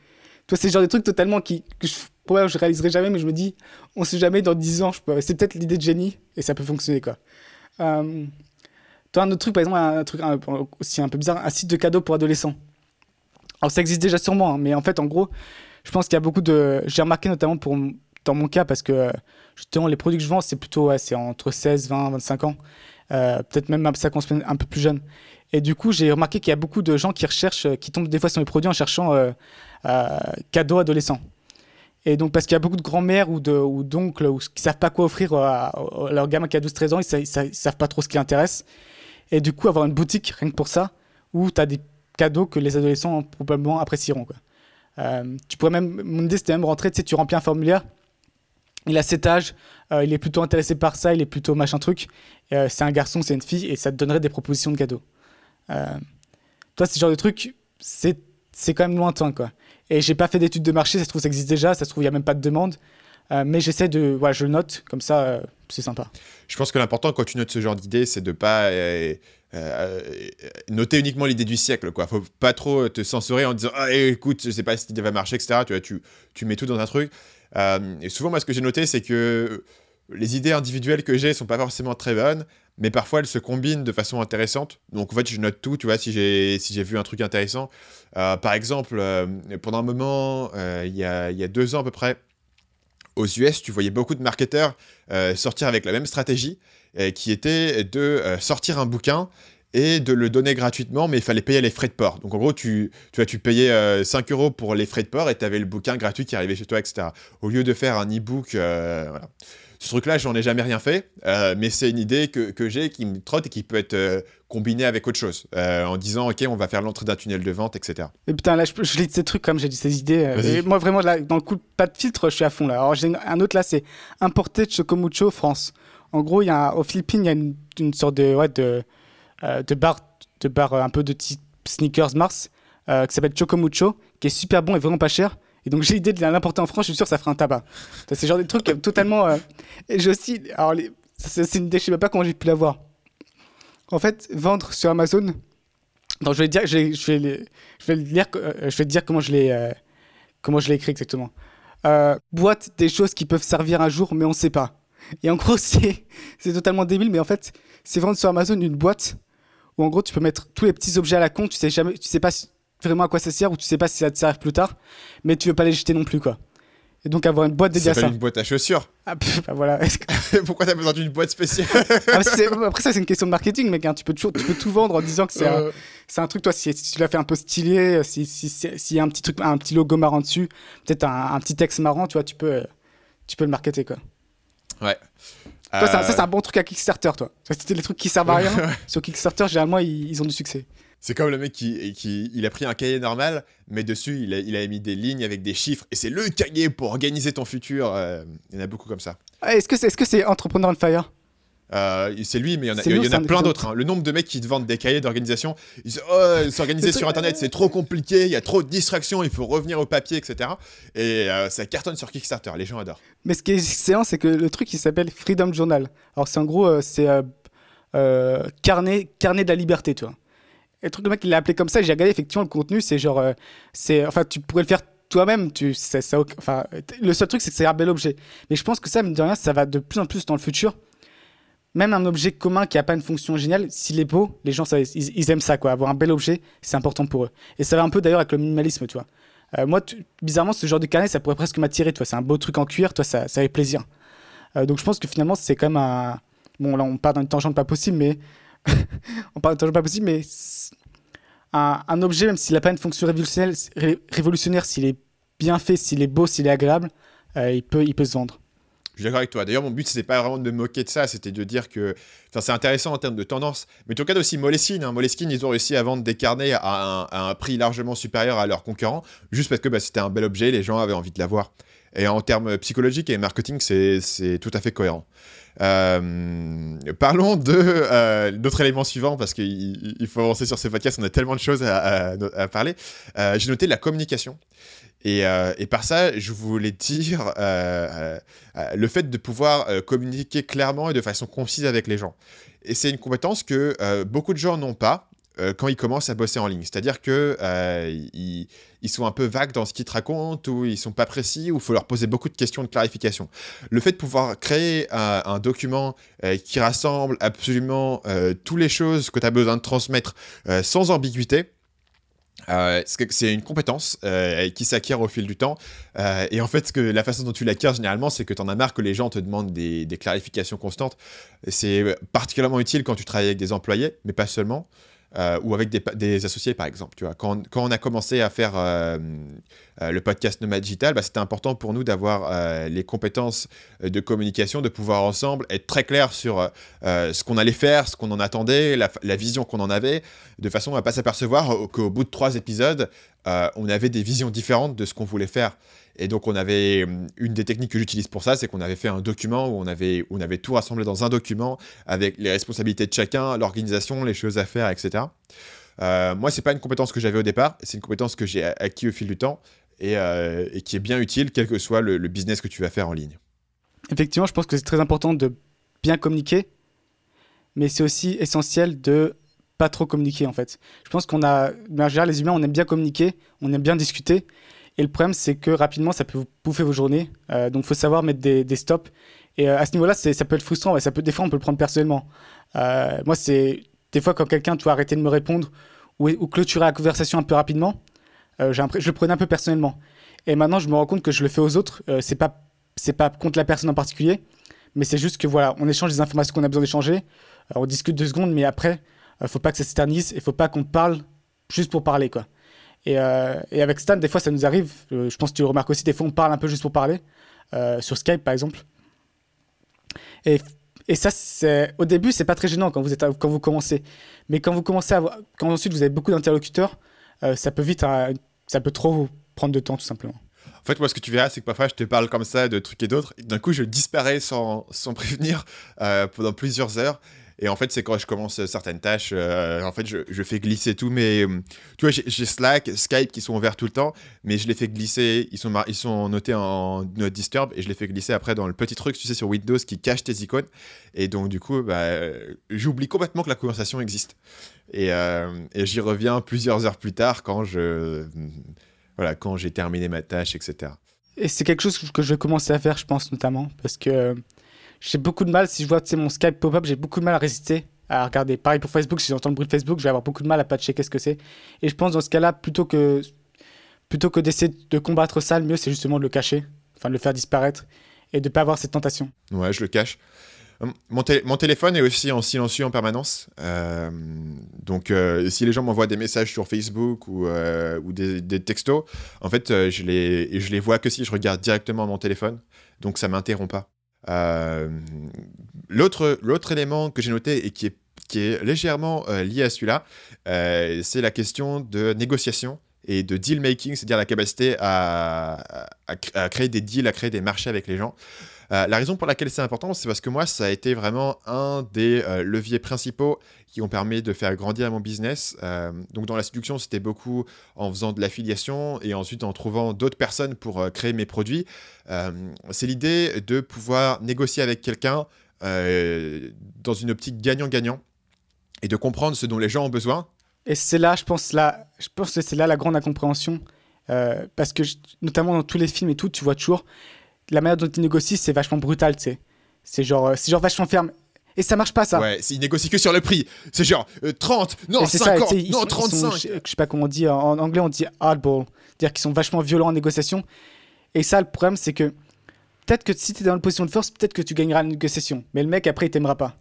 S1: Toi, c'est le genre de trucs totalement qui, que je, ouais, je réaliserai jamais, mais je me dis, on sait jamais, dans 10 ans, c'est peut-être l'idée de génie et ça peut fonctionner, quoi. Euh, as un autre truc, par exemple, un truc aussi un peu bizarre, un site de cadeaux pour adolescents. Alors ça existe déjà sûrement, hein, mais en fait, en gros, je pense qu'il y a beaucoup de. J'ai remarqué notamment pour dans mon cas parce que justement les produits que je vends, c'est plutôt entre 16, 20, 25 ans, euh, peut-être même ça consomme un peu plus jeune. Et du coup, j'ai remarqué qu'il y a beaucoup de gens qui recherchent, qui tombent des fois sur les produits en cherchant euh, euh cadeaux adolescents. Et donc, parce qu'il y a beaucoup de grands-mères ou d'oncles ou, qui savent pas quoi offrir à, leur gamin qui a 12-13 ans, ils, ne savent pas trop ce qui intéresse. Et du coup, avoir une boutique, rien que pour ça, où tu as des cadeaux que les adolescents probablement apprécieront. Quoi. Euh, tu pourrais même, mon idée c'était même rentrer, tu sais, tu remplis un formulaire, il a cet âge, euh, il est plutôt intéressé par ça, il est plutôt machin truc, euh, c'est un garçon, c'est une fille, et ça te donnerait des propositions de cadeaux. toi, ce genre de truc, c'est quand même lointain, quoi. Et j'ai pas fait d'études de marché, ça se trouve, ça existe déjà, ça se trouve, il n'y a même pas de demande. Euh, mais j'essaie de. Voilà, je le note, comme ça, euh, c'est sympa.
S2: Je pense que l'important quand tu notes ce genre d'idée, c'est de pas euh, noter uniquement l'idée du siècle. Quoi. Faut pas trop te censurer en disant ah, écoute, je sais pas si l'idée va marcher, etc. Tu mets tout dans un truc. et souvent, moi, ce que j'ai noté, c'est que les idées individuelles que j'ai sont pas forcément très bonnes, mais parfois elles se combinent de façon intéressante. Donc en fait, je note tout, tu vois, si j'ai vu un truc intéressant. Euh, par exemple, euh, pendant un moment, euh, il y, a, deux ans à peu près, aux US, tu voyais beaucoup de marketeurs sortir avec la même stratégie, qui était de sortir un bouquin et de le donner gratuitement, mais il fallait payer les frais de port. Donc en gros, tu payais 5 euros pour les frais de port et tu avais le bouquin gratuit qui arrivait chez toi, etc. Au lieu de faire un e-book, voilà. Ce truc-là, j'en ai jamais rien fait, euh, mais c'est une idée que, que j'ai qui me trotte et qui peut être euh, combinée avec autre chose, euh, en disant ok, on va faire l'entrée d'un tunnel de vente, etc.
S1: Et putain, là, je, je lis ces trucs comme j'ai dit ces idées. Et moi, vraiment, là, dans le coup, pas de filtre, je suis à fond là. Alors, j'ai un autre là, c'est importé de Chocomucho France. En gros, y a, aux Philippines, il y a une, sorte de, ouais, de, de bar, de bar un peu de type sneakers Mars qui s'appelle Chocomucho, qui est super bon et vraiment pas cher. Et donc j'ai l'idée de l'importer en France, je suis sûr que ça fera un tabac. C'est genre des trucs totalement. Euh, j'ai aussi. Alors, c'est une idée, je sais pas comment j'ai pu l'avoir. En fait, vendre sur Amazon. Donc je vais dire, je vais, je vais, je euh, je vais te dire comment je l'ai, euh, comment je l'ai écrit exactement. boîte des choses qui peuvent servir un jour, mais on ne sait pas. Et en gros, c'est totalement débile, mais en fait, c'est vendre sur Amazon une boîte où en gros, tu peux mettre tous les petits objets à la con, tu sais jamais, tu sais pas vraiment à quoi ça sert ou tu sais pas si ça te sert plus tard, mais tu veux pas les jeter non plus, quoi. Et donc avoir une boîte dédiée à ça.
S2: une boîte à chaussures.
S1: Ah, bah voilà.
S2: Pourquoi t'as besoin d'une boîte spéciale
S1: ah, Après ça c'est une question de marketing mec, hein. tu, peux toujours, tu peux tout vendre en disant que c'est un, un, truc, toi si, tu l'as fait un peu stylé, s'il si, si, y a un petit, truc, un petit logo marrant dessus, peut-être un, un, petit texte marrant, tu vois, tu peux, tu peux le marketer quoi.
S2: Ouais.
S1: Toi, ça, c'est un bon truc à Kickstarter, toi. C'était les trucs qui servent à rien. Sur Kickstarter, généralement, ils ont du succès.
S2: C'est comme le mec qui, qui, il a pris un cahier normal, mais dessus il a, il a mis des lignes avec des chiffres, et c'est le cahier pour organiser ton futur. Euh, il y en a beaucoup comme ça.
S1: Ah, est-ce que c'est est -ce c'est Entrepreneur on Fire?
S2: Euh, c'est lui, mais il y en a, il y en a plein d'autres. Hein. Le nombre de mecs qui te vendent des cahiers d'organisation, ils disent oh, s'organiser sur Internet, c'est trop compliqué, il y a trop de distractions, il faut revenir au papier, etc. Et euh, ça cartonne sur Kickstarter, les gens adorent.
S1: Mais ce qui est excellent, c'est que le truc, il s'appelle Freedom Journal. Alors, c'est en gros, c'est carnet, carnet de la liberté, tu vois. Le truc, le mec, il l'a appelé comme ça. J'ai regardé effectivement le contenu. C'est genre, euh, c'est, enfin, tu pourrais le faire toi-même. Tu, ça, enfin, le seul truc, c'est que c'est un bel objet. Mais je pense que ça, de rien, ça va de plus en plus dans le futur. Même un objet commun qui a pas une fonction géniale, s'il est beau, les gens, ils, aiment ça, quoi. Avoir un bel objet, c'est important pour eux. Et ça va un peu d'ailleurs avec le minimalisme, tu vois. Euh, moi, bizarrement, ce genre de carnet, ça pourrait presque m'attirer, toi. C'est un beau truc en cuir, toi, ça, ça fait plaisir. Euh, donc je pense que finalement, c'est quand même un. Bon, là, on part dans une tangente pas possible, mais on parle de pas possible, mais un, objet, même s'il n'a pas une fonction révolutionnaire, s'il est bien fait, s'il est beau, s'il est agréable, euh, il, peut, il peut se vendre.
S2: Je suis d'accord avec toi. D'ailleurs, mon but, c'était pas vraiment de me moquer de ça, c'était de dire que c'est intéressant en termes de tendance. Mais tout cas, aussi Moleskine. Hein. Moleskine, ils ont réussi à vendre des carnets à un, prix largement supérieur à leurs concurrents, juste parce que bah, c'était un bel objet, les gens avaient envie de l'avoir. Et en termes psychologiques et marketing, c'est tout à fait cohérent. Euh, parlons de euh, notre élément suivant parce qu'il faut avancer sur ce podcast. On a tellement de choses à, parler. Euh, j'ai noté la communication. Et, et, par ça, je voulais dire le fait de pouvoir communiquer clairement et de façon concise avec les gens. Et c'est une compétence que beaucoup de gens n'ont pas. Euh, quand ils commencent à bosser en ligne. C'est-à-dire que euh, ils, sont un peu vagues dans ce qu'ils te racontent, ou ils sont pas précis, ou il faut leur poser beaucoup de questions de clarification. Le fait de pouvoir créer un, document euh, qui rassemble absolument toutes les choses que tu as besoin de transmettre sans ambiguïté, c'est une compétence qui s'acquiert au fil du temps. et en fait, que, la façon dont tu l'acquiers généralement, c'est que tu en as marre que les gens te demandent des clarifications constantes. C'est particulièrement utile quand tu travailles avec des employés, mais pas seulement. Euh, ou avec des, associés par exemple. Tu vois. Quand, on a commencé à faire euh, euh, le podcast Nomad Digital, bah, c'était important pour nous d'avoir les compétences de communication, de pouvoir ensemble être très clair sur ce qu'on allait faire, ce qu'on en attendait, la vision qu'on en avait, de façon à ne pas s'apercevoir qu'au bout de trois épisodes, on avait des visions différentes de ce qu'on voulait faire. Et donc, on avait hum, une des techniques que j'utilise pour ça, c'est qu'on avait fait un document où on avait, tout rassemblé dans un document avec les responsabilités de chacun, l'organisation, les choses à faire, etc. Euh, moi, c'est pas une compétence que j'avais au départ, c'est une compétence que j'ai acquis au fil du temps et, euh, qui est bien utile, quel que soit le, business que tu vas faire en ligne.
S1: Effectivement, je pense que c'est très important de bien communiquer, mais c'est aussi essentiel de pas trop communiquer en fait. Je pense qu'on a, en général, les humains, on aime bien communiquer, on aime bien discuter, et le problème, c'est que rapidement, ça peut vous bouffer vos journées. Euh, donc, il faut savoir mettre des, stops. Et euh, à ce niveau-là, ça peut être frustrant. ça peut, des fois, on peut le prendre personnellement. Euh, moi, c'est des fois quand quelqu'un doit arrêter de me répondre ou, clôturer la conversation un peu rapidement, je le prenais un peu personnellement. Et maintenant, je me rends compte que je le fais aux autres. c'est pas c'est pas contre la personne en particulier, mais c'est juste que voilà, on échange des informations qu'on a besoin d'échanger. on discute deux secondes, mais après, il faut pas que ça s'éternise. Il faut pas qu'on parle juste pour parler, quoi. Euh, et, avec Stan, des fois, ça nous arrive. Euh, je pense que tu le remarques aussi. Des fois, on parle un peu juste pour parler. Euh, sur Skype, par exemple. Et, ça, au début, c'est pas très gênant quand vous, êtes, quand vous commencez. Mais quand vous commencez à quand ensuite vous avez beaucoup d'interlocuteurs, ça peut vite, ça peut trop prendre de temps, tout simplement.
S2: En fait, moi, ce que tu verras, c'est que parfois, je te parle comme ça de trucs et d'autres. D'un coup, je disparais sans, sans prévenir pendant plusieurs heures. Et en fait, c'est quand je commence certaines tâches, euh, en fait, je, fais glisser tous mes. Tu vois, j'ai Slack, Skype qui sont ouverts tout le temps, mais je les fais glisser. Ils sont, ils sont notés en note disturb et je les fais glisser après dans le petit truc, tu sais, sur Windows qui cache tes icônes. Et donc, du coup, bah, j'oublie complètement que la conversation existe. Et, euh, et j'y reviens plusieurs heures plus tard quand je. Voilà, quand j'ai terminé ma tâche, etc.
S1: Et c'est quelque chose que je vais commencer à faire, je pense, notamment, parce que j'ai beaucoup de mal, si je vois mon Skype pop-up, j'ai beaucoup de mal à résister à regarder. Pareil pour Facebook, si j'entends le bruit de Facebook, je vais avoir beaucoup de mal à patcher qu'est-ce que c'est. Et je pense dans ce cas-là, plutôt que, plutôt que d'essayer de combattre ça, le mieux c'est justement de le cacher, enfin de le faire disparaître et de ne pas avoir cette tentation.
S2: Ouais, je le cache. Hum, mon, téléphone est aussi en silencieux en permanence. Euh, donc, euh, si les gens m'envoient des messages sur Facebook ou, euh, ou des, des, textos, en fait, je, les, je les vois que si je regarde directement mon téléphone. Donc, ça m'interrompt pas. L'autre élément que j'ai noté et qui est, qui est légèrement lié à celui-là, c'est la question de négociation et de deal making, c'est-à-dire la capacité à, à, créer des deals, à créer des marchés avec les gens. Euh, la raison pour laquelle c'est important, c'est parce que moi, ça a été vraiment un des euh, leviers principaux qui ont permis de faire grandir mon business. Euh, donc dans la séduction, c'était beaucoup en faisant de l'affiliation et ensuite en trouvant d'autres personnes pour créer mes produits. c'est l'idée de pouvoir négocier avec quelqu'un dans une optique gagnant-gagnant et de comprendre ce dont les gens ont besoin.
S1: Et c'est là, je pense, là, je pense que c'est là la grande incompréhension. parce que, notamment dans tous les films et tout, tu vois toujours la manière dont ils négocient, c'est vachement brutal, tu sais. C'est genre, euh, c'est genre vachement ferme. Et ça marche pas, ça.
S2: Ouais, ils négocient que sur le prix. C'est genre 30, euh, non, 50, non, 35.
S1: je, sais pas comment on dit, en, anglais on dit hardball. C'est-à-dire qu'ils sont vachement violents en négociation. Et ça, le problème, c'est que peut-être que si tu es dans une position de force, peut-être que tu gagneras la négociation. Mais le mec, après, il t'aimera pas.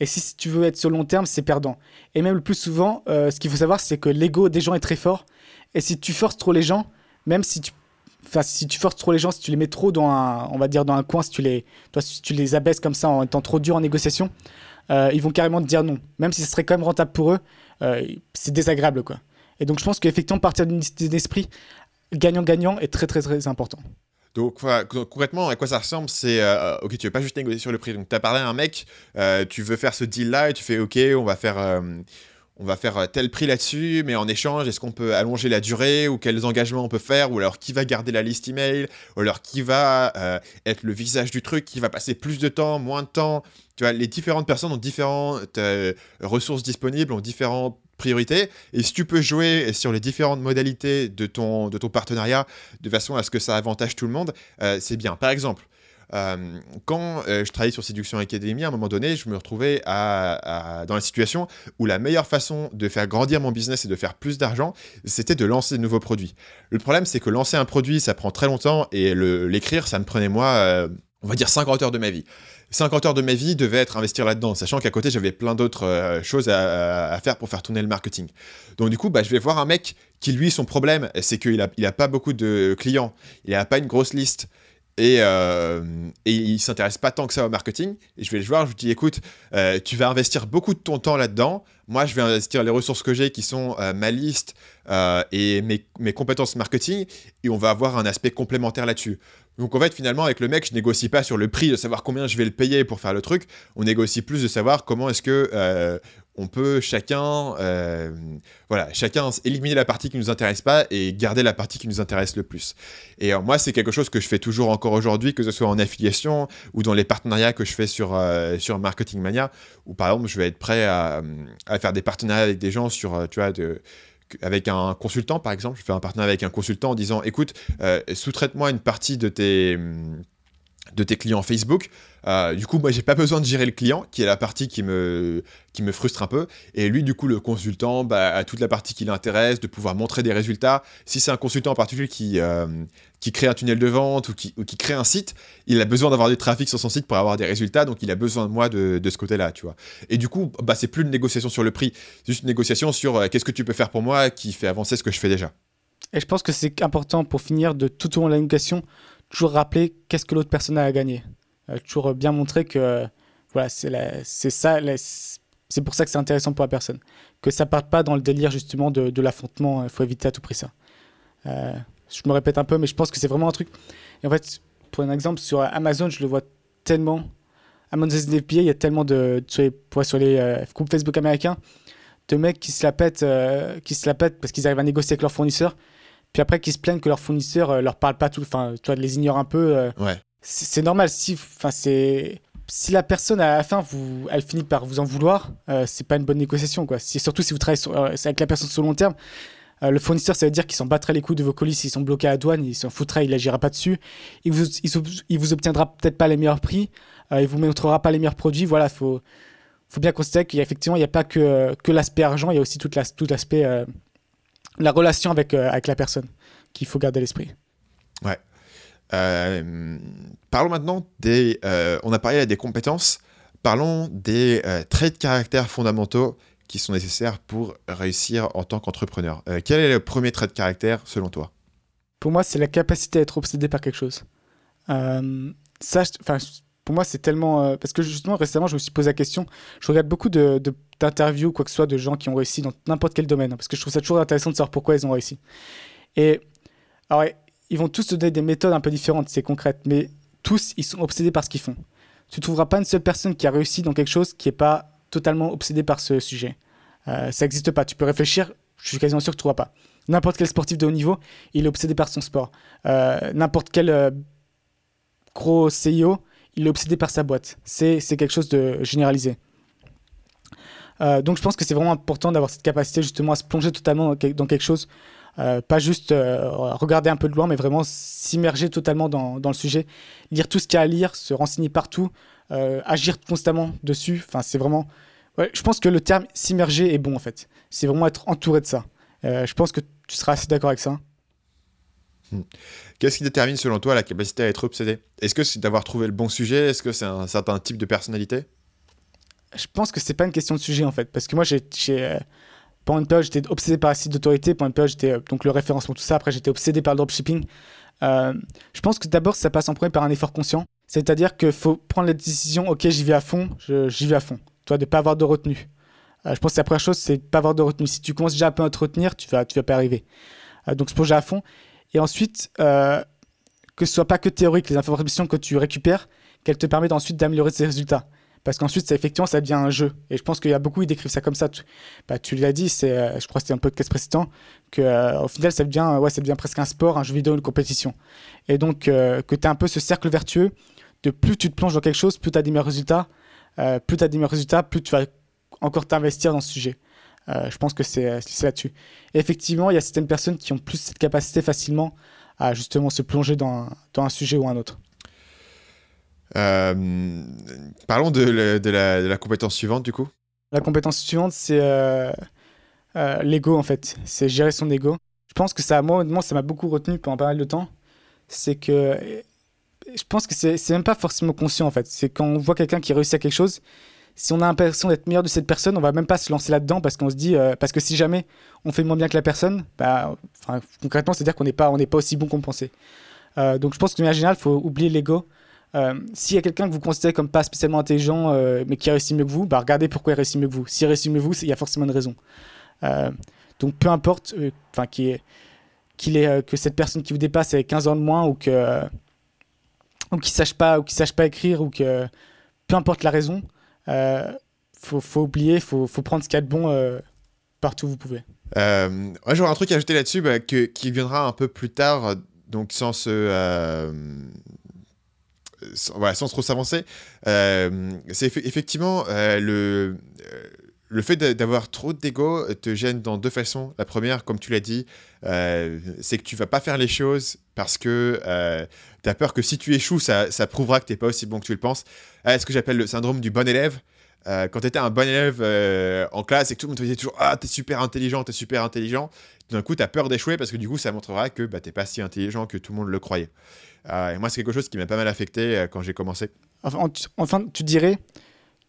S1: Et si tu veux être sur le long terme, c'est perdant. Et même le plus souvent, euh, ce qu'il faut savoir, c'est que l'ego des gens est très fort. Et si tu forces trop les gens, même si tu Enfin, si tu forces trop les gens, si tu les mets trop dans un, on va dire dans un coin, si tu les, toi, si tu les abaisses comme ça en étant trop dur en négociation, euh, ils vont carrément te dire non. Même si ce serait quand même rentable pour eux, euh, c'est désagréable quoi. Et donc je pense qu'effectivement partir d'un esprit gagnant-gagnant est très très très important.
S2: Donc, concrètement, à quoi ça ressemble C'est, euh, ok, tu veux pas juste négocier sur le prix. Donc, tu as parlé à un mec, tu veux faire ce deal-là et tu fais, ok, on va faire, on va faire euh, tel prix là-dessus, mais en échange, est-ce qu'on peut allonger la durée ou quels engagements on peut faire ou alors qui va garder la liste email ou alors qui va euh, être le visage du truc, qui va passer plus de temps, moins de temps. Tu vois, les différentes personnes ont différentes euh, ressources disponibles, ont différentes priorités et si tu peux jouer sur les différentes modalités de ton, de ton partenariat de façon à ce que ça avantage tout le monde, c'est bien. Par exemple, euh, quand euh, je travaillais sur Séduction Academy, à un moment donné, je me retrouvais dans la situation où la meilleure façon de faire grandir mon business et de faire plus d'argent, c'était de lancer de nouveaux produits. Le problème, c'est que lancer un produit, ça prend très longtemps et l'écrire, ça me prenait moi, euh, on va dire 50 heures de ma vie. 50 heures de ma vie devaient être investir là-dedans, sachant qu'à côté, j'avais plein d'autres choses à, faire pour faire tourner le marketing. Donc du coup, bah, je vais voir un mec qui, lui, son problème, c'est qu'il n'a a pas beaucoup de clients, il n'a pas une grosse liste, et, euh, et il s'intéresse pas tant que ça au marketing. Et je vais le voir, je lui dis écoute, euh, tu vas investir beaucoup de ton temps là-dedans. Moi, je vais investir les ressources que j'ai qui sont euh, ma liste et mes, mes, compétences marketing. Et on va avoir un aspect complémentaire là-dessus. Donc en fait, finalement, avec le mec, je négocie pas sur le prix de savoir combien je vais le payer pour faire le truc. On négocie plus de savoir comment est-ce que on peut chacun, euh, voilà, chacun éliminer la partie qui nous intéresse pas et garder la partie qui nous intéresse le plus. Et euh, moi, c'est quelque chose que je fais toujours encore aujourd'hui, que ce soit en affiliation ou dans les partenariats que je fais sur, euh, sur Marketing Mania, où par exemple, je vais être prêt à, faire des partenariats avec des gens sur, tu vois, de, avec un consultant, par exemple, je fais un partenariat avec un consultant en disant, écoute, sous-traite-moi une partie de tes de tes clients Facebook. Euh, du coup, moi, j'ai pas besoin de gérer le client, qui est la partie qui me, qui me frustre un peu. Et lui, du coup, le consultant bah, a toute la partie qui l'intéresse, de pouvoir montrer des résultats. Si c'est un consultant en particulier qui, euh, qui crée un tunnel de vente ou qui, qui crée un site, il a besoin d'avoir du trafic sur son site pour avoir des résultats. Donc, il a besoin de moi de, de ce côté-là, tu vois. Et du coup, bah, c'est plus une négociation sur le prix, c'est juste une négociation sur euh, qu'est-ce que tu peux faire pour moi qui fait avancer ce que je fais déjà.
S1: Et je pense que c'est important pour finir de tout au long de la négociation toujours rappeler qu'est-ce que l'autre personne a gagné. Euh, toujours bien montrer que voilà, c'est ça, c'est pour ça que c'est intéressant pour la personne. Que ça parte pas dans le délire justement de, de l'affrontement, il faut éviter à tout prix ça. Euh, je me répète un peu, mais je pense que c'est vraiment un truc. En fait, pour un exemple, sur Amazon, je le vois tellement. Amazon FBA, il y a tellement de. Sur les, sur les euh, groupes Facebook américains, de mecs qui se la pètent, qui se la pètent parce qu'ils arrivent à négocier avec leurs fournisseurs puis après qu'ils se plaignent que leurs fournisseurs euh, leur parlent pas tout, enfin, tu vois, les ignorent un peu. Euh,
S2: ouais.
S1: C'est normal. Si, enfin, c'est si la personne à la fin vous, elle finit par vous en vouloir, euh, c'est pas une bonne négociation quoi. Si, surtout si vous travaillez avec la personne sur le long terme, le fournisseur ça veut dire qu'il s'en battrait les coups de vos colis s'ils sont bloqués à la douane, il s'en foutrait, il agira pas dessus, il vous, il, vous obtiendra peut-être pas les meilleurs prix, il vous montrera pas les meilleurs produits. Voilà, faut faut bien constater qu'il y a effectivement il n'y a pas que que l'aspect argent, il y a aussi toute la, tout l'aspect la relation avec avec la personne qu'il faut garder à l'esprit.
S2: Ouais. parlons maintenant des. on a parlé des compétences. Parlons des traits de caractère fondamentaux qui sont nécessaires pour réussir en tant qu'entrepreneur. Euh, quel est le premier trait de caractère selon toi?
S1: Pour moi, c'est la capacité à être obsédé par quelque chose. Euh, ça, pour moi, c'est tellement. Euh, parce que justement, récemment, je me suis posé la question. Je regarde beaucoup de, d'interviews quoi que ce soit de gens qui ont réussi dans n'importe quel domaine. Hein, parce que je trouve ça toujours intéressant de savoir pourquoi ils ont réussi. Et alors, ils vont tous te donner des méthodes un peu différentes, c'est concrète. Mais tous, ils sont obsédés par ce qu'ils font. Tu ne trouveras pas une seule personne qui a réussi dans quelque chose qui n'est pas totalement obsédé par ce sujet. Euh, ça n'existe pas. Tu peux réfléchir, je suis quasiment sûr que tu ne trouveras pas. N'importe quel sportif de haut niveau, il est obsédé par son sport. Euh, n'importe quel gros CEO, il est obsédé par sa boîte. C'est quelque chose de généralisé. donc je pense que c'est vraiment important d'avoir cette capacité justement à se plonger totalement dans quelque chose. pas juste regarder un peu de loin, mais vraiment s'immerger totalement dans, dans, le sujet, lire tout ce qu'il y a à lire, se renseigner partout, euh, agir constamment dessus. Enfin, c'est vraiment. je pense que le terme s'immerger est bon en fait. C'est vraiment être entouré de ça. Euh, je pense que tu seras assez d'accord avec ça.
S2: Hmm. Qu'est-ce qui détermine selon toi la capacité à être obsédé? Est-ce que c'est d'avoir trouvé le bon sujet? Est-ce que c'est un certain type de personnalité?
S1: Je pense que c'est pas une question de sujet en fait, parce que moi j'ai euh, pendant une période j'étais obsédé par un site d'autorité, pendant une période j'étais donc le référencement tout ça, après j'étais obsédé par le dropshipping. je pense que d'abord ça passe en premier par un effort conscient. C'est-à-dire qu'il faut prendre la décision, ok, j'y vais à fond, j'y vais à fond. Toi, de pas avoir de retenue. Euh, je pense que la première chose, c'est de ne pas avoir de retenue. Si tu commences déjà un peu à te retenir, tu vas, tu vas pas arriver. Euh, donc, se plonger à fond. Et ensuite, euh, que ce soit pas que théorique, les informations que tu récupères, qu'elles te permettent ensuite d'améliorer tes résultats. Parce qu'ensuite, ça, effectivement, ça devient un jeu. Et je pense qu'il y a beaucoup, ils décrivent ça comme ça. Tu, bah, l'as dit, c'est, je crois que c'était un podcast précédent, que au final, ça devient, ouais, ça devient presque un sport, un jeu vidéo, une compétition. Et donc, que tu as un peu ce cercle vertueux de plus tu te plonges dans quelque chose, plus tu as des meilleurs résultats. Euh, plus tu as des meilleurs résultats, plus tu vas encore t'investir dans ce sujet. Euh, je pense que c'est là-dessus. effectivement, il y a certaines personnes qui ont plus cette capacité facilement à justement se plonger dans, dans un sujet ou un autre.
S2: Euh, parlons de, de, la, de, la, compétence suivante du coup.
S1: La compétence suivante, c'est l'ego en fait. C'est gérer son ego. Je pense que ça, moi, ça m'a beaucoup retenu pendant pas mal de temps. C'est que je pense que c'est même pas forcément conscient en fait. C'est quand on voit quelqu'un qui réussit à quelque chose, si on a l'impression d'être meilleur de cette personne, on va même pas se lancer là-dedans parce qu'on se dit, euh, parce que si jamais on fait moins bien que la personne, bah, concrètement, c'est-à-dire qu'on n'est pas, pas aussi bon qu'on pensait. Euh, donc je pense qu'en général, il faut oublier l'ego. Euh, s'il y a quelqu'un que vous considérez comme pas spécialement intelligent, mais qui réussit mieux que vous, bah, regardez pourquoi il réussit mieux que vous. S'il réussit mieux que vous, il y a forcément une raison. donc peu importe, enfin qu'il est, que cette personne qui vous dépasse ait 15 ans de moins ou que ou qui sachent pas ou qui sachent pas écrire ou que peu importe la raison, faut, faut oublier, faut, faut prendre ce qu'il y a de bon euh, partout où vous pouvez.
S2: Euh, J'aurais un truc à ajouter là-dessus bah, que, qui viendra un peu plus tard, donc sans se euh, sans, voilà, sans trop s'avancer. c'est effectivement le le fait d'avoir trop d'ego te gêne dans deux façons. La première, comme tu l'as dit, euh, c'est que tu vas pas faire les choses parce que euh, tu as peur que si tu échoues, ça, prouvera que tu n'es pas aussi bon que tu le penses. Ah, ce que j'appelle le syndrome du bon élève. Euh, quand tu étais un bon élève en classe et que tout le monde te disait toujours Ah, t'es super intelligent, t'es super intelligent, d'un coup, tu as peur d'échouer parce que du coup, ça montrera que bah, t'es pas si intelligent que tout le monde le croyait. et moi, c'est quelque chose qui m'a pas mal affecté quand j'ai commencé.
S1: Enfin, tu dirais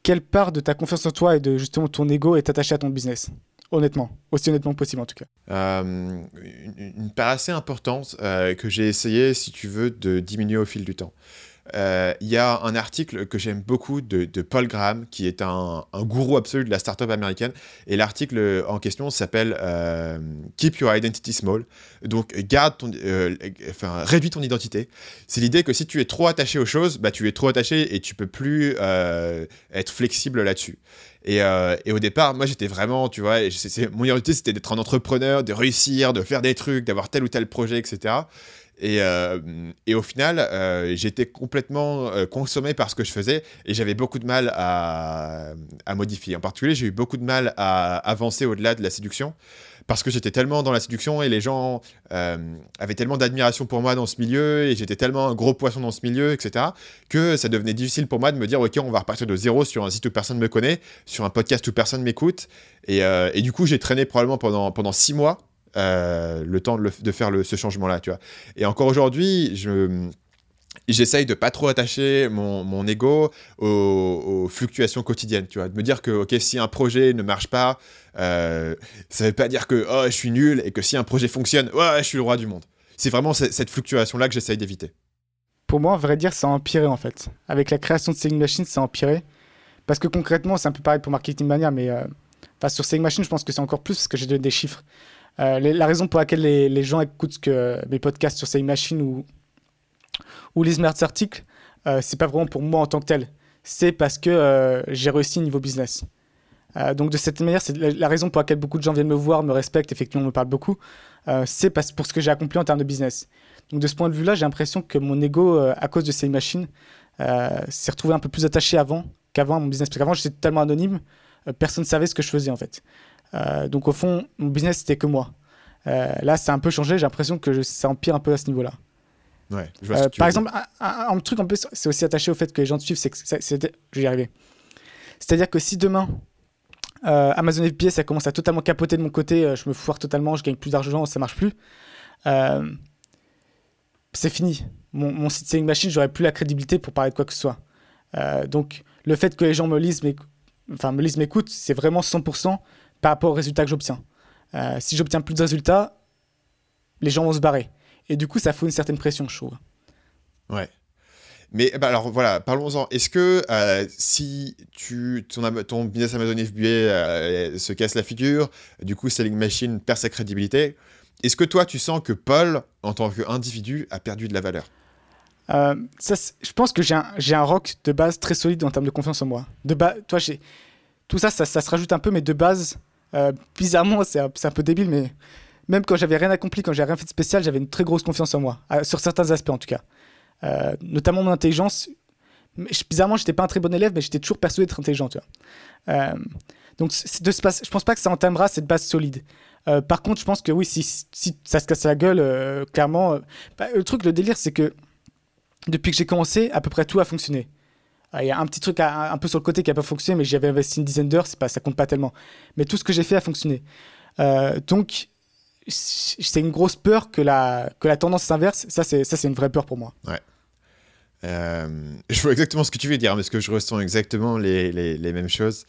S1: quelle part de ta confiance en toi et de justement ton ego est attachée à ton business? Honnêtement, aussi honnêtement possible en tout cas.
S2: Euh, une, part assez importante euh, que j'ai essayé, si tu veux, de diminuer au fil du temps. Euh, il y a un article que j'aime beaucoup de, Paul Graham, qui est un, gourou absolu de la startup américaine. Et l'article en question s'appelle euh, Keep Your Identity Small. Donc, garde euh, enfin, réduis ton identité. C'est l'idée que si tu es trop attaché aux choses, bah, tu es trop attaché et tu peux plus être flexible là-dessus. Et, et, au départ, moi j'étais vraiment, tu vois, mon identité c'était d'être un entrepreneur, de réussir, de faire des trucs, d'avoir tel ou tel projet, etc. Et, et au final, j'étais complètement consommé par ce que je faisais et j'avais beaucoup de mal à, modifier. En particulier, j'ai eu beaucoup de mal à avancer au-delà de la séduction parce que j'étais tellement dans la séduction et les gens euh, avaient tellement d'admiration pour moi dans ce milieu et j'étais tellement un gros poisson dans ce milieu, etc., que ça devenait difficile pour moi de me dire, ok, on va repartir de zéro sur un site où personne ne me connaît, sur un podcast où personne m'écoute. Et, euh, et, du coup, j'ai traîné probablement pendant, pendant six mois euh, le temps de, faire ce changement-là, tu vois. Et encore aujourd'hui, je j'essaye de pas trop attacher mon, ego aux, fluctuations quotidiennes, tu vois, de me dire que ok si un projet ne marche pas, euh, ça veut pas dire que oh je suis nul et que si un projet fonctionne, ouais je suis le roi du monde. C'est vraiment cette fluctuation là que j'essaye d'éviter.
S1: Pour moi, à vrai dire, ça a empiré en fait. Avec la création de Selling Machine, ça a empiré. Parce que concrètement, c'est un peu pareil pour Marketing Mania, mais euh, sur Selling Machine, je pense que c'est encore plus parce que j'ai donné des chiffres. Euh, la raison pour laquelle les, gens écoutent mes podcasts sur Selling Machine ou, lisent mes articles, euh, c'est pas vraiment pour moi en tant que tel. C'est parce que euh, j'ai réussi niveau business. Euh, donc de cette manière, c'est la, raison pour laquelle beaucoup de gens viennent me voir, me respectent, effectivement, me parlent beaucoup. c'est pour ce que j'ai accompli en termes de business. Donc de ce point de vue-là, j'ai l'impression que mon ego, à cause de ces machines, s'est retrouvé un peu plus attaché avant qu'avant à mon business. Parce qu'avant, j'étais totalement anonyme, personne ne savait ce que je faisais en fait. Donc au fond, mon business, c'était que moi. là, ça a un peu changé, j'ai l'impression que ça empire un peu à ce niveau-là.
S2: Euh,
S1: par exemple, un, truc en plus, c'est aussi attaché au fait que les gens te suivent, c'est que je vais y arriver. C'est-à-dire que si demain, euh, Amazon FBA, ça commence à totalement capoter de mon côté, euh, je me foire totalement, je gagne plus d'argent, ça marche plus, c'est fini. Mon, site selling machine, j'aurais plus la crédibilité pour parler de quoi que ce soit. donc, le fait que les gens me lisent, mais, enfin, me lisent, m'écoutent, c'est vraiment 100% par rapport aux résultats que j'obtiens. si j'obtiens plus de résultats, les gens vont se barrer. Et du coup, ça fout une certaine pression, je trouve.
S2: Ouais. Mais bah, alors voilà, parlons-en. Est-ce que euh, si tu, ton, ton, business Amazon FBA euh, se casse la figure, du coup Selling Machine perd sa crédibilité, est-ce que toi tu sens que Paul, en tant qu'individu, a perdu de la valeur?
S1: Euh, ça, Je pense que j'ai un, un, rock de base très solide en termes de confiance en moi. De toi, tout ça, ça, ça, se rajoute un peu, mais de base, bizarrement, c'est un, peu débile, mais même quand j'avais rien accompli, quand j'avais rien fait de spécial, j'avais une très grosse confiance en moi, sur certains aspects en tout cas. Euh, notamment mon intelligence. Bizarrement, j'étais pas un très bon élève, mais j'étais toujours persuadé d'être intelligent. Euh, donc, de ce je pense pas que ça entamera cette base solide. Euh, par contre, je pense que oui, si, si ça se casse la gueule, clairement. Bah, le truc, le délire, c'est que depuis que j'ai commencé, à peu près tout a fonctionné. Il y a un petit truc un peu sur le côté qui n'a pas fonctionné, mais j'avais investi une dizaine d'heures, ça compte pas tellement. Mais tout ce que j'ai fait a fonctionné. donc, c'est une grosse peur que la, tendance s'inverse. Ça, c'est une vraie peur pour moi.
S2: Ouais. Euh, je vois exactement ce que tu veux dire, parce que je ressens exactement les, mêmes choses.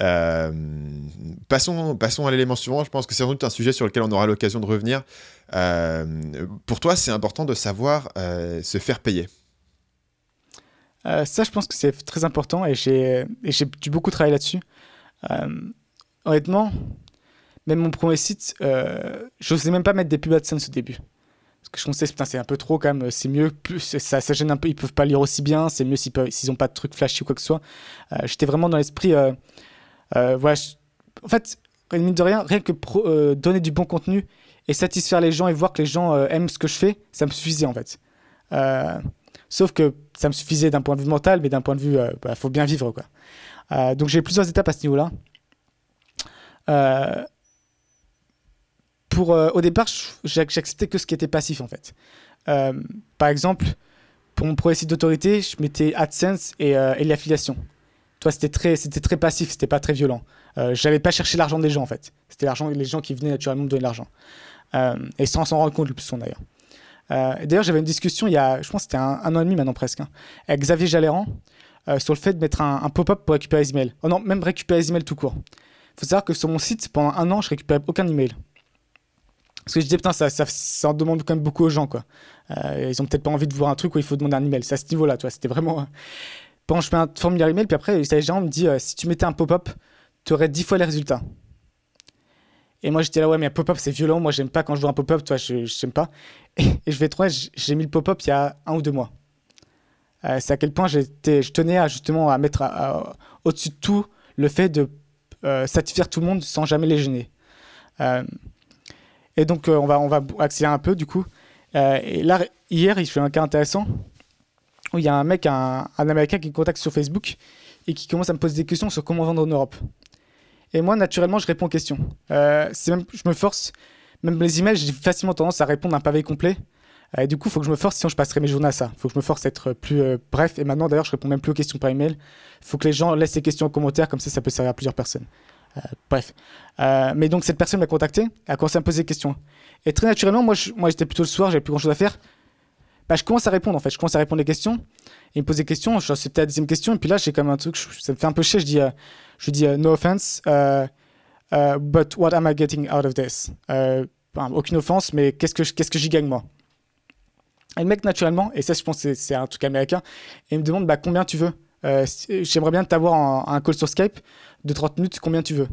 S2: Euh, passons, à l'élément suivant. Je pense que c'est sans doute un sujet sur lequel on aura l'occasion de revenir. Euh, pour toi, c'est important de savoir se faire payer.
S1: Ça, je pense que c'est très important et j'ai dû beaucoup travailler là-dessus. honnêtement, même mon premier site, euh, je n'osais même pas mettre des pubs AdSense au début. Parce que je pensais, putain, c'est un peu trop quand même, c'est mieux, ça, ça gêne un peu, ils peuvent pas lire aussi bien, c'est mieux s'ils n'ont pas de trucs flashy ou quoi que ce soit. Euh, j'étais vraiment dans l'esprit, euh, voilà, en fait, mine de rien, rien que donner du bon contenu et satisfaire les gens et voir que les gens aiment ce que je fais, ça me suffisait en fait. Sauf que ça me suffisait d'un point de vue mental, mais d'un point de vue, il bah, faut bien vivre quoi. donc j'ai plusieurs étapes à ce niveau-là. Euh, pour, euh, au départ, j'acceptais que ce qui était passif en fait. Euh, par exemple, pour mon site d'autorité, je mettais AdSense et, euh, et l'affiliation. Toi, c'était très, c'était très passif, c'était pas très violent. Euh, j'avais pas cherché l'argent des gens en fait. C'était l'argent, les gens qui venaient naturellement me donner l'argent. et sans s'en rendre compte le plus souvent d'ailleurs. D'ailleurs, j'avais une discussion il y a, je pense, c'était un, an et demi maintenant presque, hein, avec Xavier Jaléran sur le fait de mettre un, pop-up pour récupérer les emails. Oh non, même récupérer les emails tout court. Il faut savoir que sur mon site, pendant un an, je récupérais aucun email. Parce que je disais, putain, ça, ça, en demande quand même beaucoup aux gens, quoi. Euh, ils ont peut-être pas envie de voir un truc où il faut demander un email. C'est à ce niveau-là, tu vois. C'était vraiment. Pendant je fais un formulaire email, puis après, les gens me dit, euh, si tu mettais un pop-up, tu aurais 10 fois les résultats. Et moi, j'étais là, ouais, mais un pop-up, c'est violent. Moi, j'aime pas quand je vois un pop-up, tu vois, je j'aime pas. Et, je vais trouver, j'ai mis le pop-up il y a un ou deux mois. Euh, c'est à quel point je tenais à, justement à mettre au-dessus de tout le fait de satisfaire tout le monde sans jamais les gêner. Et donc, euh, on, va, on va accélérer un peu, du coup. et là, hier, il fait un cas intéressant où il y a un mec, un Américain qui me contacte sur Facebook et qui commence à me poser des questions sur comment vendre en Europe. Et moi, naturellement, je réponds aux questions. Euh, même, je me force, même les emails, j'ai facilement tendance à répondre un pavé complet. Et du coup, il faut que je me force, sinon je passerai mes journées à ça. Il faut que je me force à être plus euh, bref. Et maintenant, d'ailleurs, je réponds même plus aux questions par email. Il faut que les gens laissent les questions en commentaire, comme ça, ça peut servir à plusieurs personnes. Euh, bref. mais donc, cette personne m'a contacté, a commencé à me poser des questions. Et très naturellement, moi, moi j'étais plutôt le soir, j'avais plus grand chose à faire. Bah, je commence à répondre en fait. Je commence à répondre les questions. Il me pose des questions. Je suis à la deuxième question. Et puis là, j'ai même un truc, ça me fait un peu chier. Je dis, je dis no offense. Uh, but what am I getting out of this? Aucune offense, mais qu'est-ce que, qu'est-ce que j'y gagne moi? Et le mec, naturellement, et ça, je pense que c'est, un truc américain, il me demande bah, combien tu veux? Euh, j'aimerais bien t'avoir un call sur Skype de 30 minutes, combien tu veux?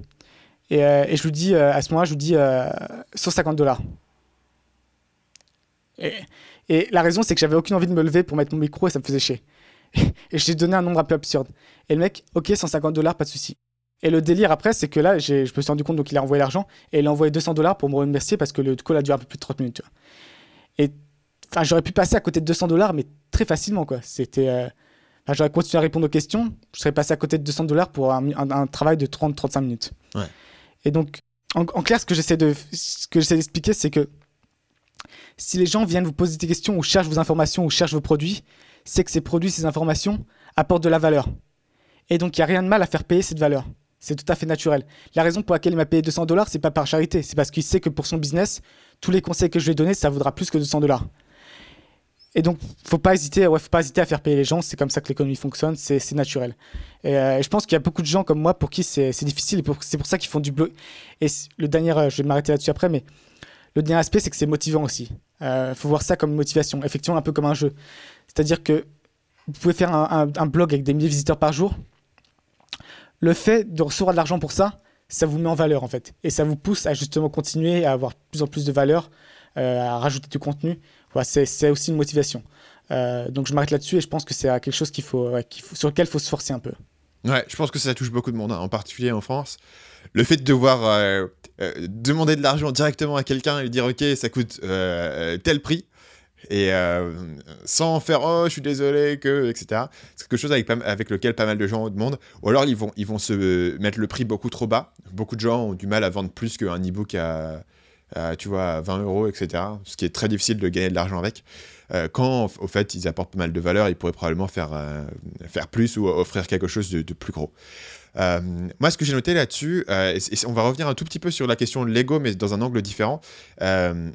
S1: Et, euh, et je lui dis, euh, à ce moment-là, je lui dis 150 dollars. Et, et, la raison, c'est que j'avais aucune envie de me lever pour mettre mon micro et ça me faisait chier. Et je donné un nombre un peu absurde. Et le mec, ok, 150 dollars, pas de souci. Et le délire après, c'est que là, je me suis rendu compte donc il a envoyé l'argent et il a envoyé 200 dollars pour me remercier parce que le call a duré un peu plus de 30 minutes. Et enfin, j'aurais pu passer à côté de 200 dollars, mais très facilement quoi. C'était, euh, j'aurais continué à répondre aux questions, je serais passé à côté de 200 dollars pour un, travail de 30-35 minutes. Ouais. Et donc, en, clair, ce que j'essaie de, ce que j'essaie d'expliquer, c'est que si les gens viennent vous poser des questions ou cherchent vos informations ou cherchent vos produits, c'est que ces produits, ces informations apportent de la valeur. Et donc, il n'y a rien de mal à faire payer cette valeur. C'est tout à fait naturel. La raison pour laquelle il m'a payé 200 dollars, c'est pas par charité, c'est parce qu'il sait que pour son business, tous les conseils que je lui ai donnés, ça vaudra plus que 200 dollars. Et donc, faut pas hésiter, ouais, faut pas hésiter à faire payer les gens. C'est comme ça que l'économie fonctionne, c'est naturel. Euh, et, je pense qu'il y a beaucoup de gens comme moi pour qui c'est difficile. C'est pour ça qu'ils font du blog. Et le dernier, euh, je vais m'arrêter là-dessus après, mais le dernier aspect, c'est que c'est motivant aussi. Il euh, faut voir ça comme motivation, effectivement un peu comme un jeu. C'est-à-dire que vous pouvez faire un, blog avec des milliers de visiteurs par jour le fait de recevoir de l'argent pour ça, ça vous met en valeur en fait. Et ça vous pousse à justement continuer à avoir plus en plus de valeur, euh, à rajouter du contenu. Voilà, c'est aussi une motivation. Euh, donc je m'arrête là-dessus et je pense que c'est quelque chose sur lequel il faut se forcer un peu.
S2: Ouais, je pense que ça touche beaucoup de monde, hein, en particulier en France. Le fait de devoir demander de l'argent directement à quelqu'un et lui dire ok, ça coûte tel prix, et euh, sans faire oh je suis désolé que etc c'est quelque chose avec, avec lequel pas mal de gens demandent. Ou alors ils vont ils vont se mettre le prix beaucoup trop bas. Beaucoup de gens ont du mal à vendre plus qu'un e-book à, tu vois 20 euros etc ce qui est très difficile de gagner de l'argent avec. Euh, quand au fait ils apportent pas mal de valeur ils pourraient probablement faire euh, faire plus ou offrir quelque chose de plus gros euh, moi, ce que j'ai noté là-dessus, euh, et, on va revenir un tout petit peu sur la question de l'ego, mais dans un angle différent, euh,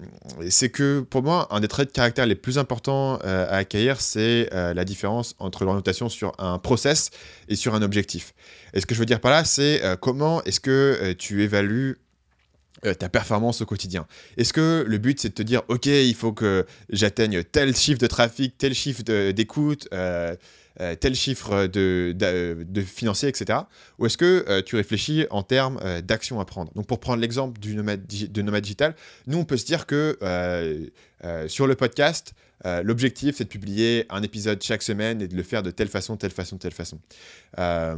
S2: c'est que pour moi, un des traits de caractère les plus importants à accueillir, c'est la différence entre l'orientation sur un process et sur un objectif. Et ce que je veux dire par là, c'est comment est-ce que tu évalues ta performance au quotidien? Est-ce que le but c'est de te dire ok il faut que j'atteigne tel chiffre de trafic, tel chiffre d'écoute, tel chiffre de, de, financier, etc. Ou est-ce que euh, tu réfléchis en termes euh, d'actions à prendre? Donc pour prendre l'exemple du nomade, de Nomade Digital, nous on peut se dire que sur le podcast, euh, l'objectif, c'est de publier un épisode chaque semaine et de le faire de telle façon, telle façon, telle façon. Euh,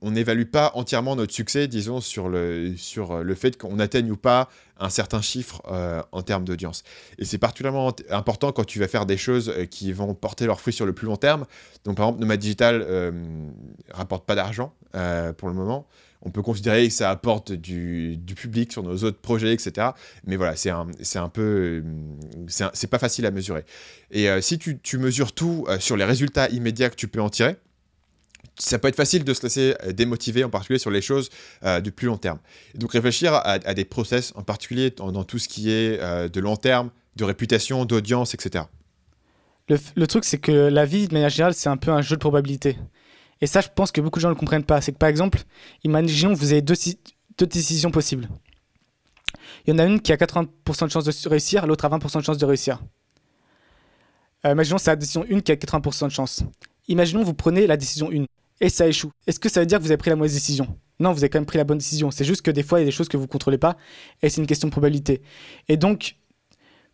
S2: on n'évalue pas entièrement notre succès, disons, sur le, sur le fait qu'on atteigne ou pas un certain chiffre euh, en termes d'audience. Et c'est particulièrement important quand tu vas faire des choses qui vont porter leurs fruits sur le plus long terme. Donc, par exemple, Nomad Digital ne rapporte pas d'argent pour le moment on peut considérer que ça apporte du, public sur nos autres projets, etc. Mais voilà, c'est un, un peu. C'est pas facile à mesurer. Et euh, si tu, mesures tout euh, sur les résultats immédiats que tu peux en tirer, ça peut être facile de se laisser euh, démotiver, en particulier sur les choses du plus long terme. donc réfléchir à, des process, en particulier dans, tout ce qui est de long terme, de réputation, d'audience, etc.
S1: Le, le truc, c'est que la vie, de manière générale, c'est un peu un jeu de probabilité. Et ça, je pense que beaucoup de gens ne le comprennent pas. C'est que par exemple, imaginons que vous avez deux, décisions possibles. Il y en a une qui a 80% de chances de réussir, l'autre a 20% de chances de réussir. Imaginons c'est la décision 1 qui a 80% de chance. Imaginons vous prenez la décision 1 et ça échoue. Est-ce que ça veut dire que vous avez pris la mauvaise décision? Non, vous avez quand même pris la bonne décision. C'est juste que des fois, il y a des choses que vous ne contrôlez pas et c'est une question de probabilité. Et donc,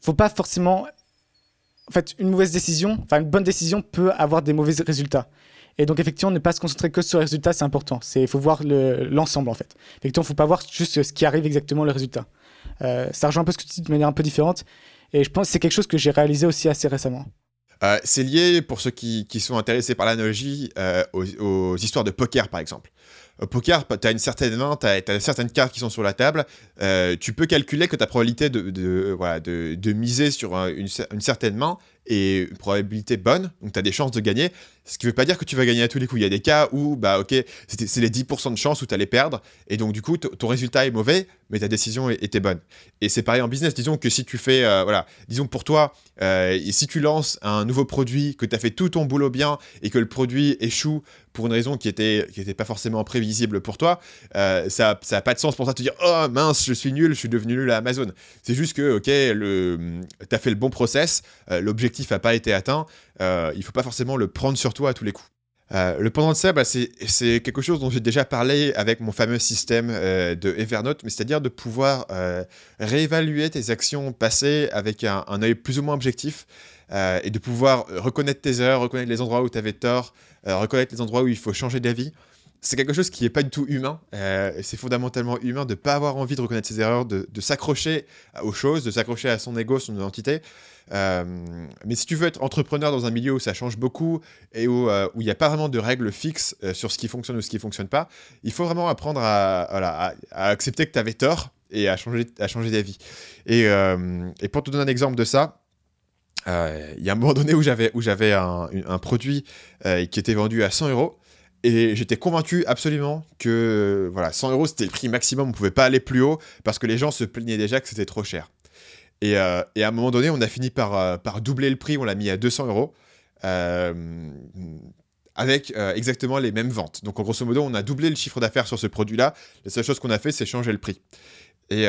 S1: faut pas forcément. En fait, une mauvaise décision, enfin une bonne décision peut avoir des mauvais résultats. Et donc, effectivement, ne pas se concentrer que sur les résultats, c'est important. Il faut voir l'ensemble, en fait. Effectivement, il ne faut pas voir juste ce qui arrive exactement, le résultat. Euh, ça rejoint un peu ce que tu dis de manière un peu différente. Et je pense que c'est quelque chose que j'ai réalisé aussi assez récemment.
S2: Euh, c'est lié, pour ceux qui, sont intéressés par l'analogie, euh, aux, histoires de poker, par exemple. Au poker, tu as une certaine main, tu as, certaines cartes qui sont sur la table. Euh, tu peux calculer que ta probabilité de, de, miser sur une, une, certaine main est une probabilité bonne, donc tu as des chances de gagner. Ce qui ne veut pas dire que tu vas gagner à tous les coups. Il y a des cas où, bah ok, c'est les 10% de chance où tu allais perdre, et donc du coup, ton résultat est mauvais, mais ta décision était bonne. Et c'est pareil en business. Disons que si tu fais, euh, voilà, disons pour toi, euh, si tu lances un nouveau produit, que tu as fait tout ton boulot bien, et que le produit échoue pour une raison qui était, qui était pas forcément prévisible pour toi, euh, ça n'a pas de sens pour toi de te dire Oh mince, je suis nul, je suis devenu nul à Amazon. C'est juste que, ok, tu as fait le bon process, l'objectif n'a pas été atteint, il faut pas forcément le prendre sur toi à tous les coups. Euh, le pendant de ça, bah, c'est quelque chose dont j'ai déjà parlé avec mon fameux système euh, de Evernote, mais c'est-à-dire de pouvoir euh, réévaluer tes actions passées avec un, œil plus ou moins objectif et de pouvoir reconnaître tes erreurs, reconnaître les endroits où tu avais tort, reconnaître les endroits où il faut changer d'avis. C'est quelque chose qui n'est pas du tout humain. c'est fondamentalement humain de ne pas avoir envie de reconnaître ses erreurs, de, s'accrocher aux choses, de s'accrocher à son ego, son identité. Euh, mais si tu veux être entrepreneur dans un milieu où ça change beaucoup et où euh, il n'y a pas vraiment de règles fixes euh, sur ce qui fonctionne ou ce qui ne fonctionne pas, il faut vraiment apprendre à, accepter que tu avais tort et à changer, d'avis. Et, pour te donner un exemple de ça, il y a un moment donné où j'avais, un, produit qui était vendu à 100 euros. Et j'étais convaincu absolument que voilà, 100 euros c'était le prix maximum, on ne pouvait pas aller plus haut parce que les gens se plaignaient déjà que c'était trop cher. Euh, et, à un moment donné, on a fini par, euh, doubler le prix, on l'a mis à 200 euros. Euh, avec exactement les mêmes ventes. Donc, en grosso modo, on a doublé le chiffre d'affaires sur ce produit-là. La seule chose qu'on a fait, c'est changer le prix. Et,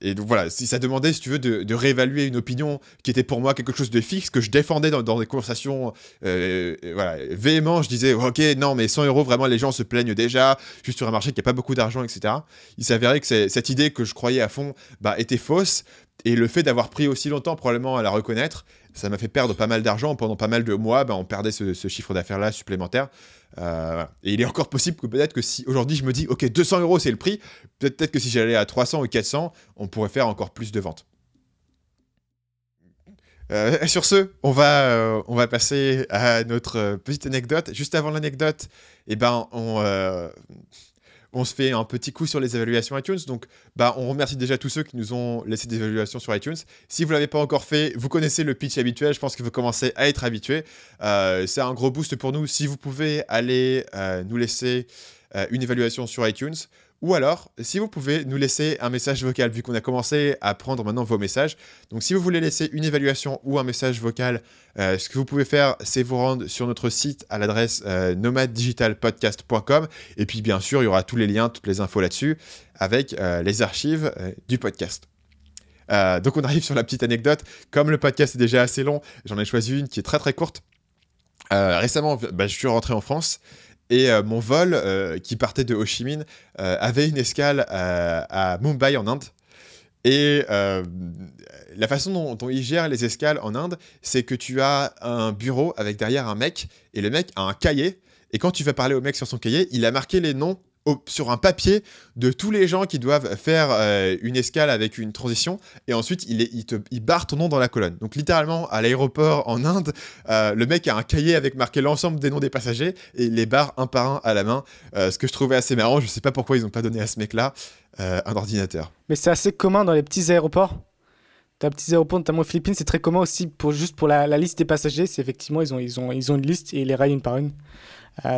S2: et, donc voilà, si ça demandait, si tu veux, de, réévaluer une opinion qui était pour moi quelque chose de fixe, que je défendais dans, des conversations voilà, véhément, je disais, ok, non, mais 100 euros, vraiment, les gens se plaignent déjà, juste sur un marché qui n'a pas beaucoup d'argent, etc. Il s'avérait que cette idée que je croyais à fond bah, était fausse, et le fait d'avoir pris aussi longtemps probablement à la reconnaître, ça m'a fait perdre pas mal d'argent. Pendant pas mal de mois, ben, on perdait ce, chiffre d'affaires-là supplémentaire. Euh, et il est encore possible que peut-être que si aujourd'hui je me dis, ok, 200 euros c'est le prix, peut-être que si j'allais à 300 ou 400, on pourrait faire encore plus de ventes. Euh, sur ce, on va, euh, on va passer à notre petite anecdote. Juste avant l'anecdote, eh ben, on, on se fait un petit coup sur les évaluations iTunes. Donc, bah, on remercie déjà tous ceux qui nous ont laissé des évaluations sur iTunes. Si vous ne l'avez pas encore fait, vous connaissez le pitch habituel. Je pense que vous commencez à être habitué. Euh, c'est un gros boost pour nous. Si vous pouvez aller euh, nous laisser euh, une évaluation sur iTunes, ou alors, si vous pouvez nous laisser un message vocal, vu qu'on a commencé à prendre maintenant vos messages. Donc, si vous voulez laisser une évaluation ou un message vocal, euh, ce que vous pouvez faire, c'est vous rendre sur notre site à l'adresse euh, nomaddigitalpodcast.com. Et puis, bien sûr, il y aura tous les liens, toutes les infos là-dessus, avec euh, les archives du podcast. donc, on arrive sur la petite anecdote. Comme le podcast est déjà assez long, j'en ai choisi une qui est très très courte. récemment, bah, je suis rentré en France et euh, mon vol, euh, qui partait de Ho Chi Minh, euh, avait une escale à Mumbai en Inde. Et la façon dont, dont, ils gèrent les escales en Inde, c'est que tu as un bureau avec derrière un mec, et le mec a un cahier. Et quand tu vas parler au mec sur son cahier, il a marqué les noms sur un papier de tous les gens qui doivent faire euh, une escale avec une transition et ensuite il, te, il barre ton nom dans la colonne. Donc littéralement à l'aéroport en Inde, euh, le mec a un cahier avec marqué l'ensemble des noms des passagers et il les barre un par un à la main. Euh, ce que je trouvais assez marrant, je sais pas pourquoi ils n'ont pas donné à ce mec-là un ordinateur.
S1: Mais c'est assez commun dans les petits aéroports. Les petits aéroports, notamment aux Philippines, c'est très commun aussi pour juste pour la, liste des passagers. C'est effectivement ils ont ils ont ils ont une liste et ils les rayent une par une.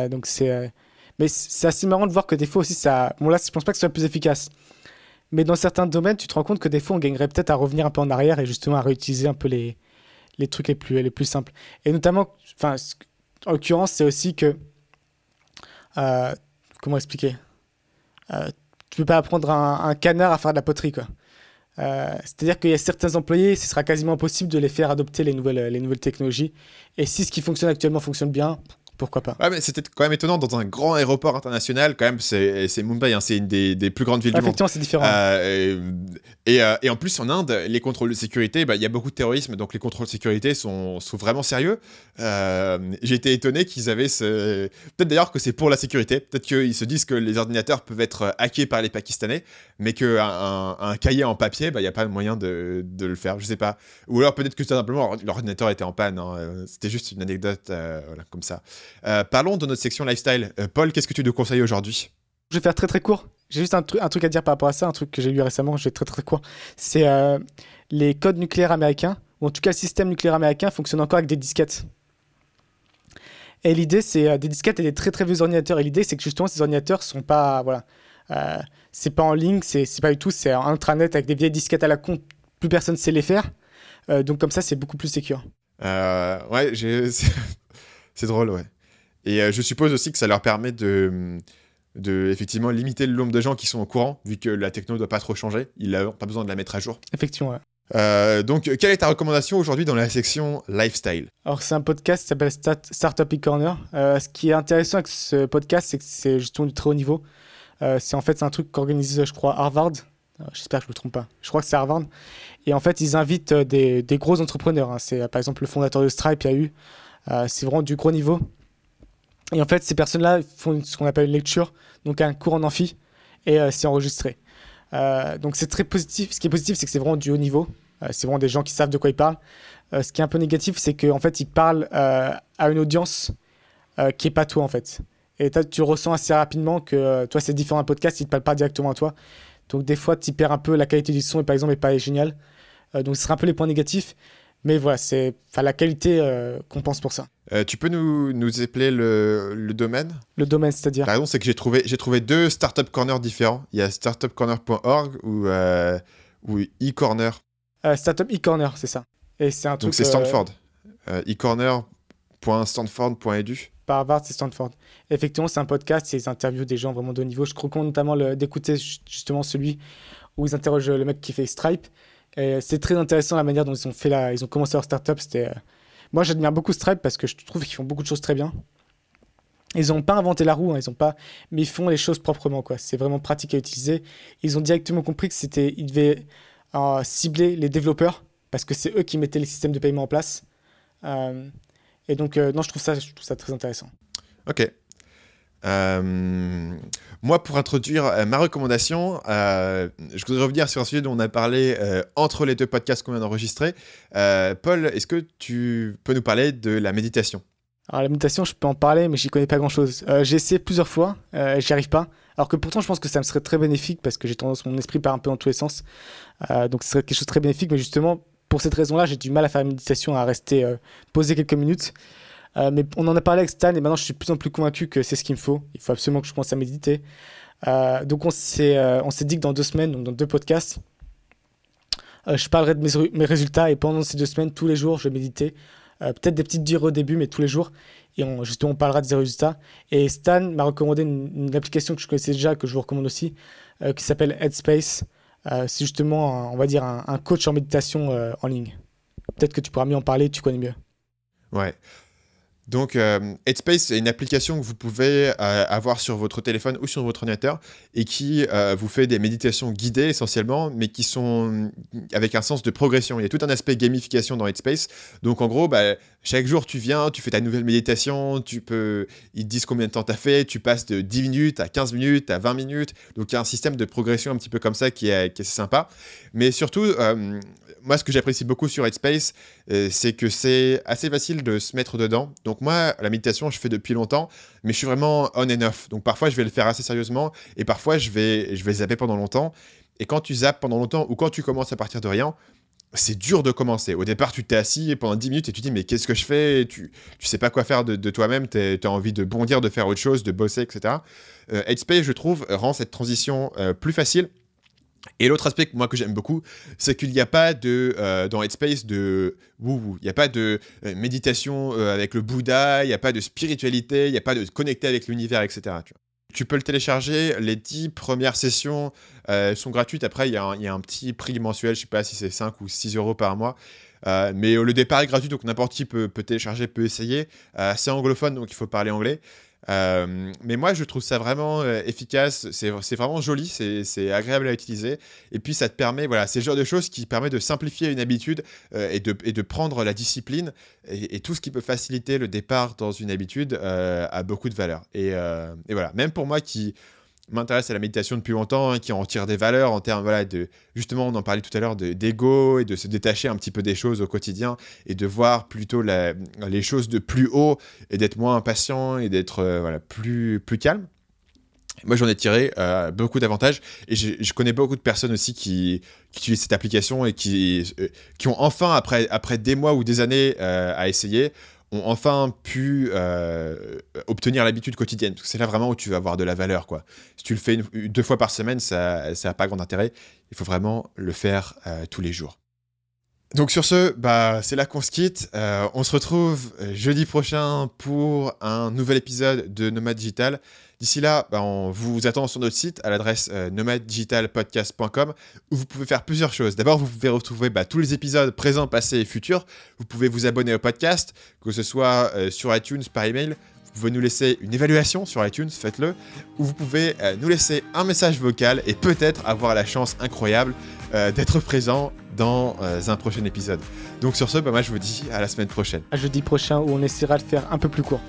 S1: donc c'est mais c'est assez marrant de voir que des fois aussi, ça. Bon, là, je pense pas que ce soit plus efficace. Mais dans certains domaines, tu te rends compte que des fois, on gagnerait peut-être à revenir un peu en arrière et justement à réutiliser un peu les, les trucs les plus, les plus simples. Et notamment, en l'occurrence, c'est aussi que. Euh, comment expliquer? Euh, Tu peux pas apprendre un, canard à faire de la poterie, quoi. Euh, c'est-à-dire qu'il y a certains employés, ce sera quasiment impossible de les faire adopter les nouvelles, les nouvelles technologies. Et si ce qui fonctionne actuellement fonctionne bien, pourquoi pas.
S2: Ouais, mais c'était quand même étonnant dans un grand aéroport international. Quand même, c'est Mumbai, hein, c'est une des, des, plus grandes villes du monde.
S1: Effectivement, c'est différent.
S2: Euh, et, euh, et, en plus, en Inde, les contrôles de sécurité, bah, il y a beaucoup de terrorisme, donc les contrôles de sécurité sont, sont vraiment sérieux. Euh, J'ai été étonné qu'ils avaient ce. Peut-être d'ailleurs que c'est pour la sécurité. Peut-être qu'ils se disent que les ordinateurs peuvent être hackés par les Pakistanais, mais qu'un un, un, cahier en papier, il bah, n'y a pas moyen de, de, le faire. Je sais pas. Ou alors peut-être que simplement l'ordinateur était en panne. Hein. C'était juste une anecdote voilà, comme ça. Euh, parlons de notre section lifestyle. Euh, Paul, qu'est-ce que tu nous conseilles aujourd'hui?
S1: Je vais faire très très court. J'ai juste un, un, truc à dire par rapport à ça, un truc que j'ai lu récemment, je vais très très court. C'est euh, les codes nucléaires américains, ou en tout cas le système nucléaire américain fonctionne encore avec des disquettes. Et l'idée, c'est des disquettes et des très très vieux ordinateurs. Et l'idée, c'est que justement, ces ordinateurs sont pas. Voilà. c'est pas en ligne, c'est pas du tout, c'est en intranet avec des vieilles disquettes à la con, plus personne sait les faire. donc comme ça, c'est beaucoup plus secure.
S2: ouais, c'est drôle, ouais. Et euh, je suppose aussi que ça leur permet de, de effectivement limiter le nombre de gens qui sont au courant, vu que la techno ne doit pas trop changer. Il n'a pas besoin de la mettre à jour.
S1: Effectivement, ouais.
S2: Euh, donc, quelle est ta recommandation aujourd'hui dans la section lifestyle?
S1: Alors, c'est un podcast qui s'appelle Startup e-Corner. Euh, ce qui est intéressant avec ce podcast, c'est que c'est justement du très haut niveau. c'est en fait c'est un truc qu'organise, je crois, Harvard. J'espère que je ne me trompe pas. Je crois que c'est Harvard. Et en fait, ils invitent des, des gros entrepreneurs. Hein. C'est par exemple le fondateur de Stripe, il y a eu. c'est vraiment du gros niveau. Et en fait, ces personnes-là font ce qu'on appelle une lecture, donc un cours en amphi, et euh, c'est enregistré. Euh, donc c'est très positif. Ce qui est positif, c'est que c'est vraiment du haut niveau. Euh, c'est vraiment des gens qui savent de quoi ils parlent. ce qui est un peu négatif, c'est qu'en fait, ils parlent à une audience qui n'est pas toi, en fait. Et tu ressens assez rapidement que toi, c'est différent d'un podcast, ils ne parlent pas directement à toi. Donc des fois, tu perds un peu la qualité du son, et par exemple, n'est pas géniale. donc ce sera un peu les points négatifs. Mais voilà, c'est la qualité qu'on pense pour ça.
S2: Euh, tu peux nous, nous épeler le, le domaine?
S1: Le domaine, c'est-à-dire?
S2: La raison, c'est que j'ai trouvé, trouvé deux startup corners différents. Il y a startupcorner.org ou, euh, ou eCorner.
S1: Euh, startup eCorner, c'est ça.
S2: Et c'est un truc. Donc c'est Stanford. Euh, eCorner.stanford.edu.
S1: Par Harvard, c'est Stanford. Effectivement, c'est un podcast, c'est des interviews des gens vraiment de haut niveau. Je recommande notamment d'écouter justement celui où ils interrogent le mec qui fait Stripe. C'est très intéressant la manière dont ils ont, fait la... ils ont commencé leur startup. C'était moi, j'admire beaucoup Stripe parce que je trouve qu'ils font beaucoup de choses très bien. Ils n'ont pas inventé la roue, hein, ils ont pas, mais ils font les choses proprement. quoi. C'est vraiment pratique à utiliser. Ils ont directement compris que c'était, ils devaient euh, cibler les développeurs parce que c'est eux qui mettaient les systèmes de paiement en place. Euh, et donc, euh, non, je trouve ça, je trouve ça très intéressant.
S2: Ok. Euh, moi, pour introduire euh, ma recommandation, euh, je voudrais revenir sur un sujet dont on a parlé entre les deux podcasts qu'on vient d'enregistrer. Paul, est-ce que tu peux nous parler de la méditation?
S1: Alors, la méditation, je peux en parler, mais j'y connais pas grand-chose. j'ai essayé plusieurs fois, j'y arrive pas. Alors que pourtant, je pense que ça me serait très bénéfique parce que j'ai tendance, mon esprit part un peu dans tous les sens. donc, ce serait quelque chose de très bénéfique, mais justement, pour cette raison-là, j'ai du mal à faire la méditation, à rester posé quelques minutes. Euh, mais on en a parlé avec Stan et maintenant je suis de plus en plus convaincu que c'est ce qu'il me faut. Il faut absolument que je commence à méditer. Euh, donc on s'est, euh, on s'est dit que dans deux semaines, donc dans deux podcasts, je parlerai de mes, résultats et pendant ces deux semaines, tous les jours, je vais méditer. peut-être des petites dires au début, mais tous les jours. Et on, justement, on parlera de ces résultats. Et Stan m'a recommandé une, application que je connaissais déjà, que je vous recommande aussi, qui s'appelle Headspace. c'est justement, on va dire, un coach en méditation en ligne. Peut-être que tu pourras mieux en parler, tu connais mieux.
S2: Ouais. Donc, euh, Headspace, c'est une application que vous pouvez euh, avoir sur votre téléphone ou sur votre ordinateur et qui euh, vous fait des méditations guidées essentiellement, mais qui sont avec un sens de progression. Il y a tout un aspect gamification dans Headspace. Donc, en gros, bah, chaque jour, tu viens, tu fais ta nouvelle méditation, tu peux, ils te disent combien de temps tu as fait, tu passes de 10 minutes à 15 minutes, à 20 minutes. Donc, il y a un système de progression un petit peu comme ça qui est, qui est sympa. Mais surtout, moi, ce que j'apprécie beaucoup sur Headspace, euh, c'est que c'est assez facile de se mettre dedans. Donc moi, la méditation, je fais depuis longtemps, mais je suis vraiment on and off. Donc parfois, je vais le faire assez sérieusement, et parfois, je vais, je vais zapper pendant longtemps. Et quand tu zappes pendant longtemps, ou quand tu commences à partir de rien, c'est dur de commencer. Au départ, tu t'es assis pendant 10 minutes et tu te dis mais qu'est-ce que je fais? Tu, tu sais pas quoi faire de, toi-même, tu as envie de bondir, de faire autre chose, de bosser, etc. Euh, Headspace, je trouve, rend cette transition euh, plus facile et l'autre aspect moi que j'aime beaucoup, c'est qu'il n'y a pas de euh, dans Headspace de il n'y a pas de euh, méditation euh, avec le Bouddha, il n'y a pas de spiritualité, il n'y a pas de connecter avec l'univers, etc. Tu peux le télécharger. Les 10 premières sessions sont gratuites. Après, il y, a un petit prix mensuel. Je sais pas si c'est 5 ou 6 euros par mois. mais le départ est gratuit, donc n'importe qui peut, peut, télécharger, peut essayer. c'est anglophone, donc il faut parler anglais. Euh, mais moi, je trouve ça vraiment euh, efficace. C'est vraiment joli, c'est agréable à utiliser. Et puis, ça te permet, voilà, c'est le genre de choses qui permet de simplifier une habitude euh, et, de, prendre la discipline et, tout ce qui peut faciliter le départ dans une habitude a beaucoup de valeur. Et voilà, même pour moi qui m'intéresse à la méditation depuis longtemps, hein, qui en tire des valeurs en termes, voilà, de, justement, on en parlait tout à l'heure, d'ego et de se détacher un petit peu des choses au quotidien et de voir plutôt les choses de plus haut et d'être moins impatient et d'être euh, voilà, plus, plus calme. Moi, j'en ai tiré euh, beaucoup d'avantages et je connais beaucoup de personnes aussi qui, utilisent cette application et qui, euh, qui ont enfin, après, après des mois ou des années à essayer, ont enfin pu euh, obtenir l'habitude quotidienne. C'est là vraiment où tu vas avoir de la valeur. Quoi. Si tu le fais deux fois par semaine, ça n'a pas grand intérêt. Il faut vraiment le faire euh, tous les jours. Donc sur ce, bah, c'est là qu'on se quitte. Euh, on se retrouve jeudi prochain pour un nouvel épisode de Nomad Digital. D'ici là, bah, on vous attend sur notre site à l'adresse euh, nomaddigitalpodcast.com où vous pouvez faire plusieurs choses. D'abord, vous pouvez retrouver bah, tous les épisodes présents, passés et futurs. Vous pouvez vous abonner au podcast, que ce soit euh, sur iTunes, par email. Vous pouvez nous laisser une évaluation sur iTunes, faites-le. Ou vous pouvez euh, nous laisser un message vocal et peut-être avoir la chance incroyable d'être présent dans un prochain épisode. Donc sur ce, bah, moi je vous dis à la semaine prochaine.
S1: Jeudi prochain où on essaiera de faire un peu plus court.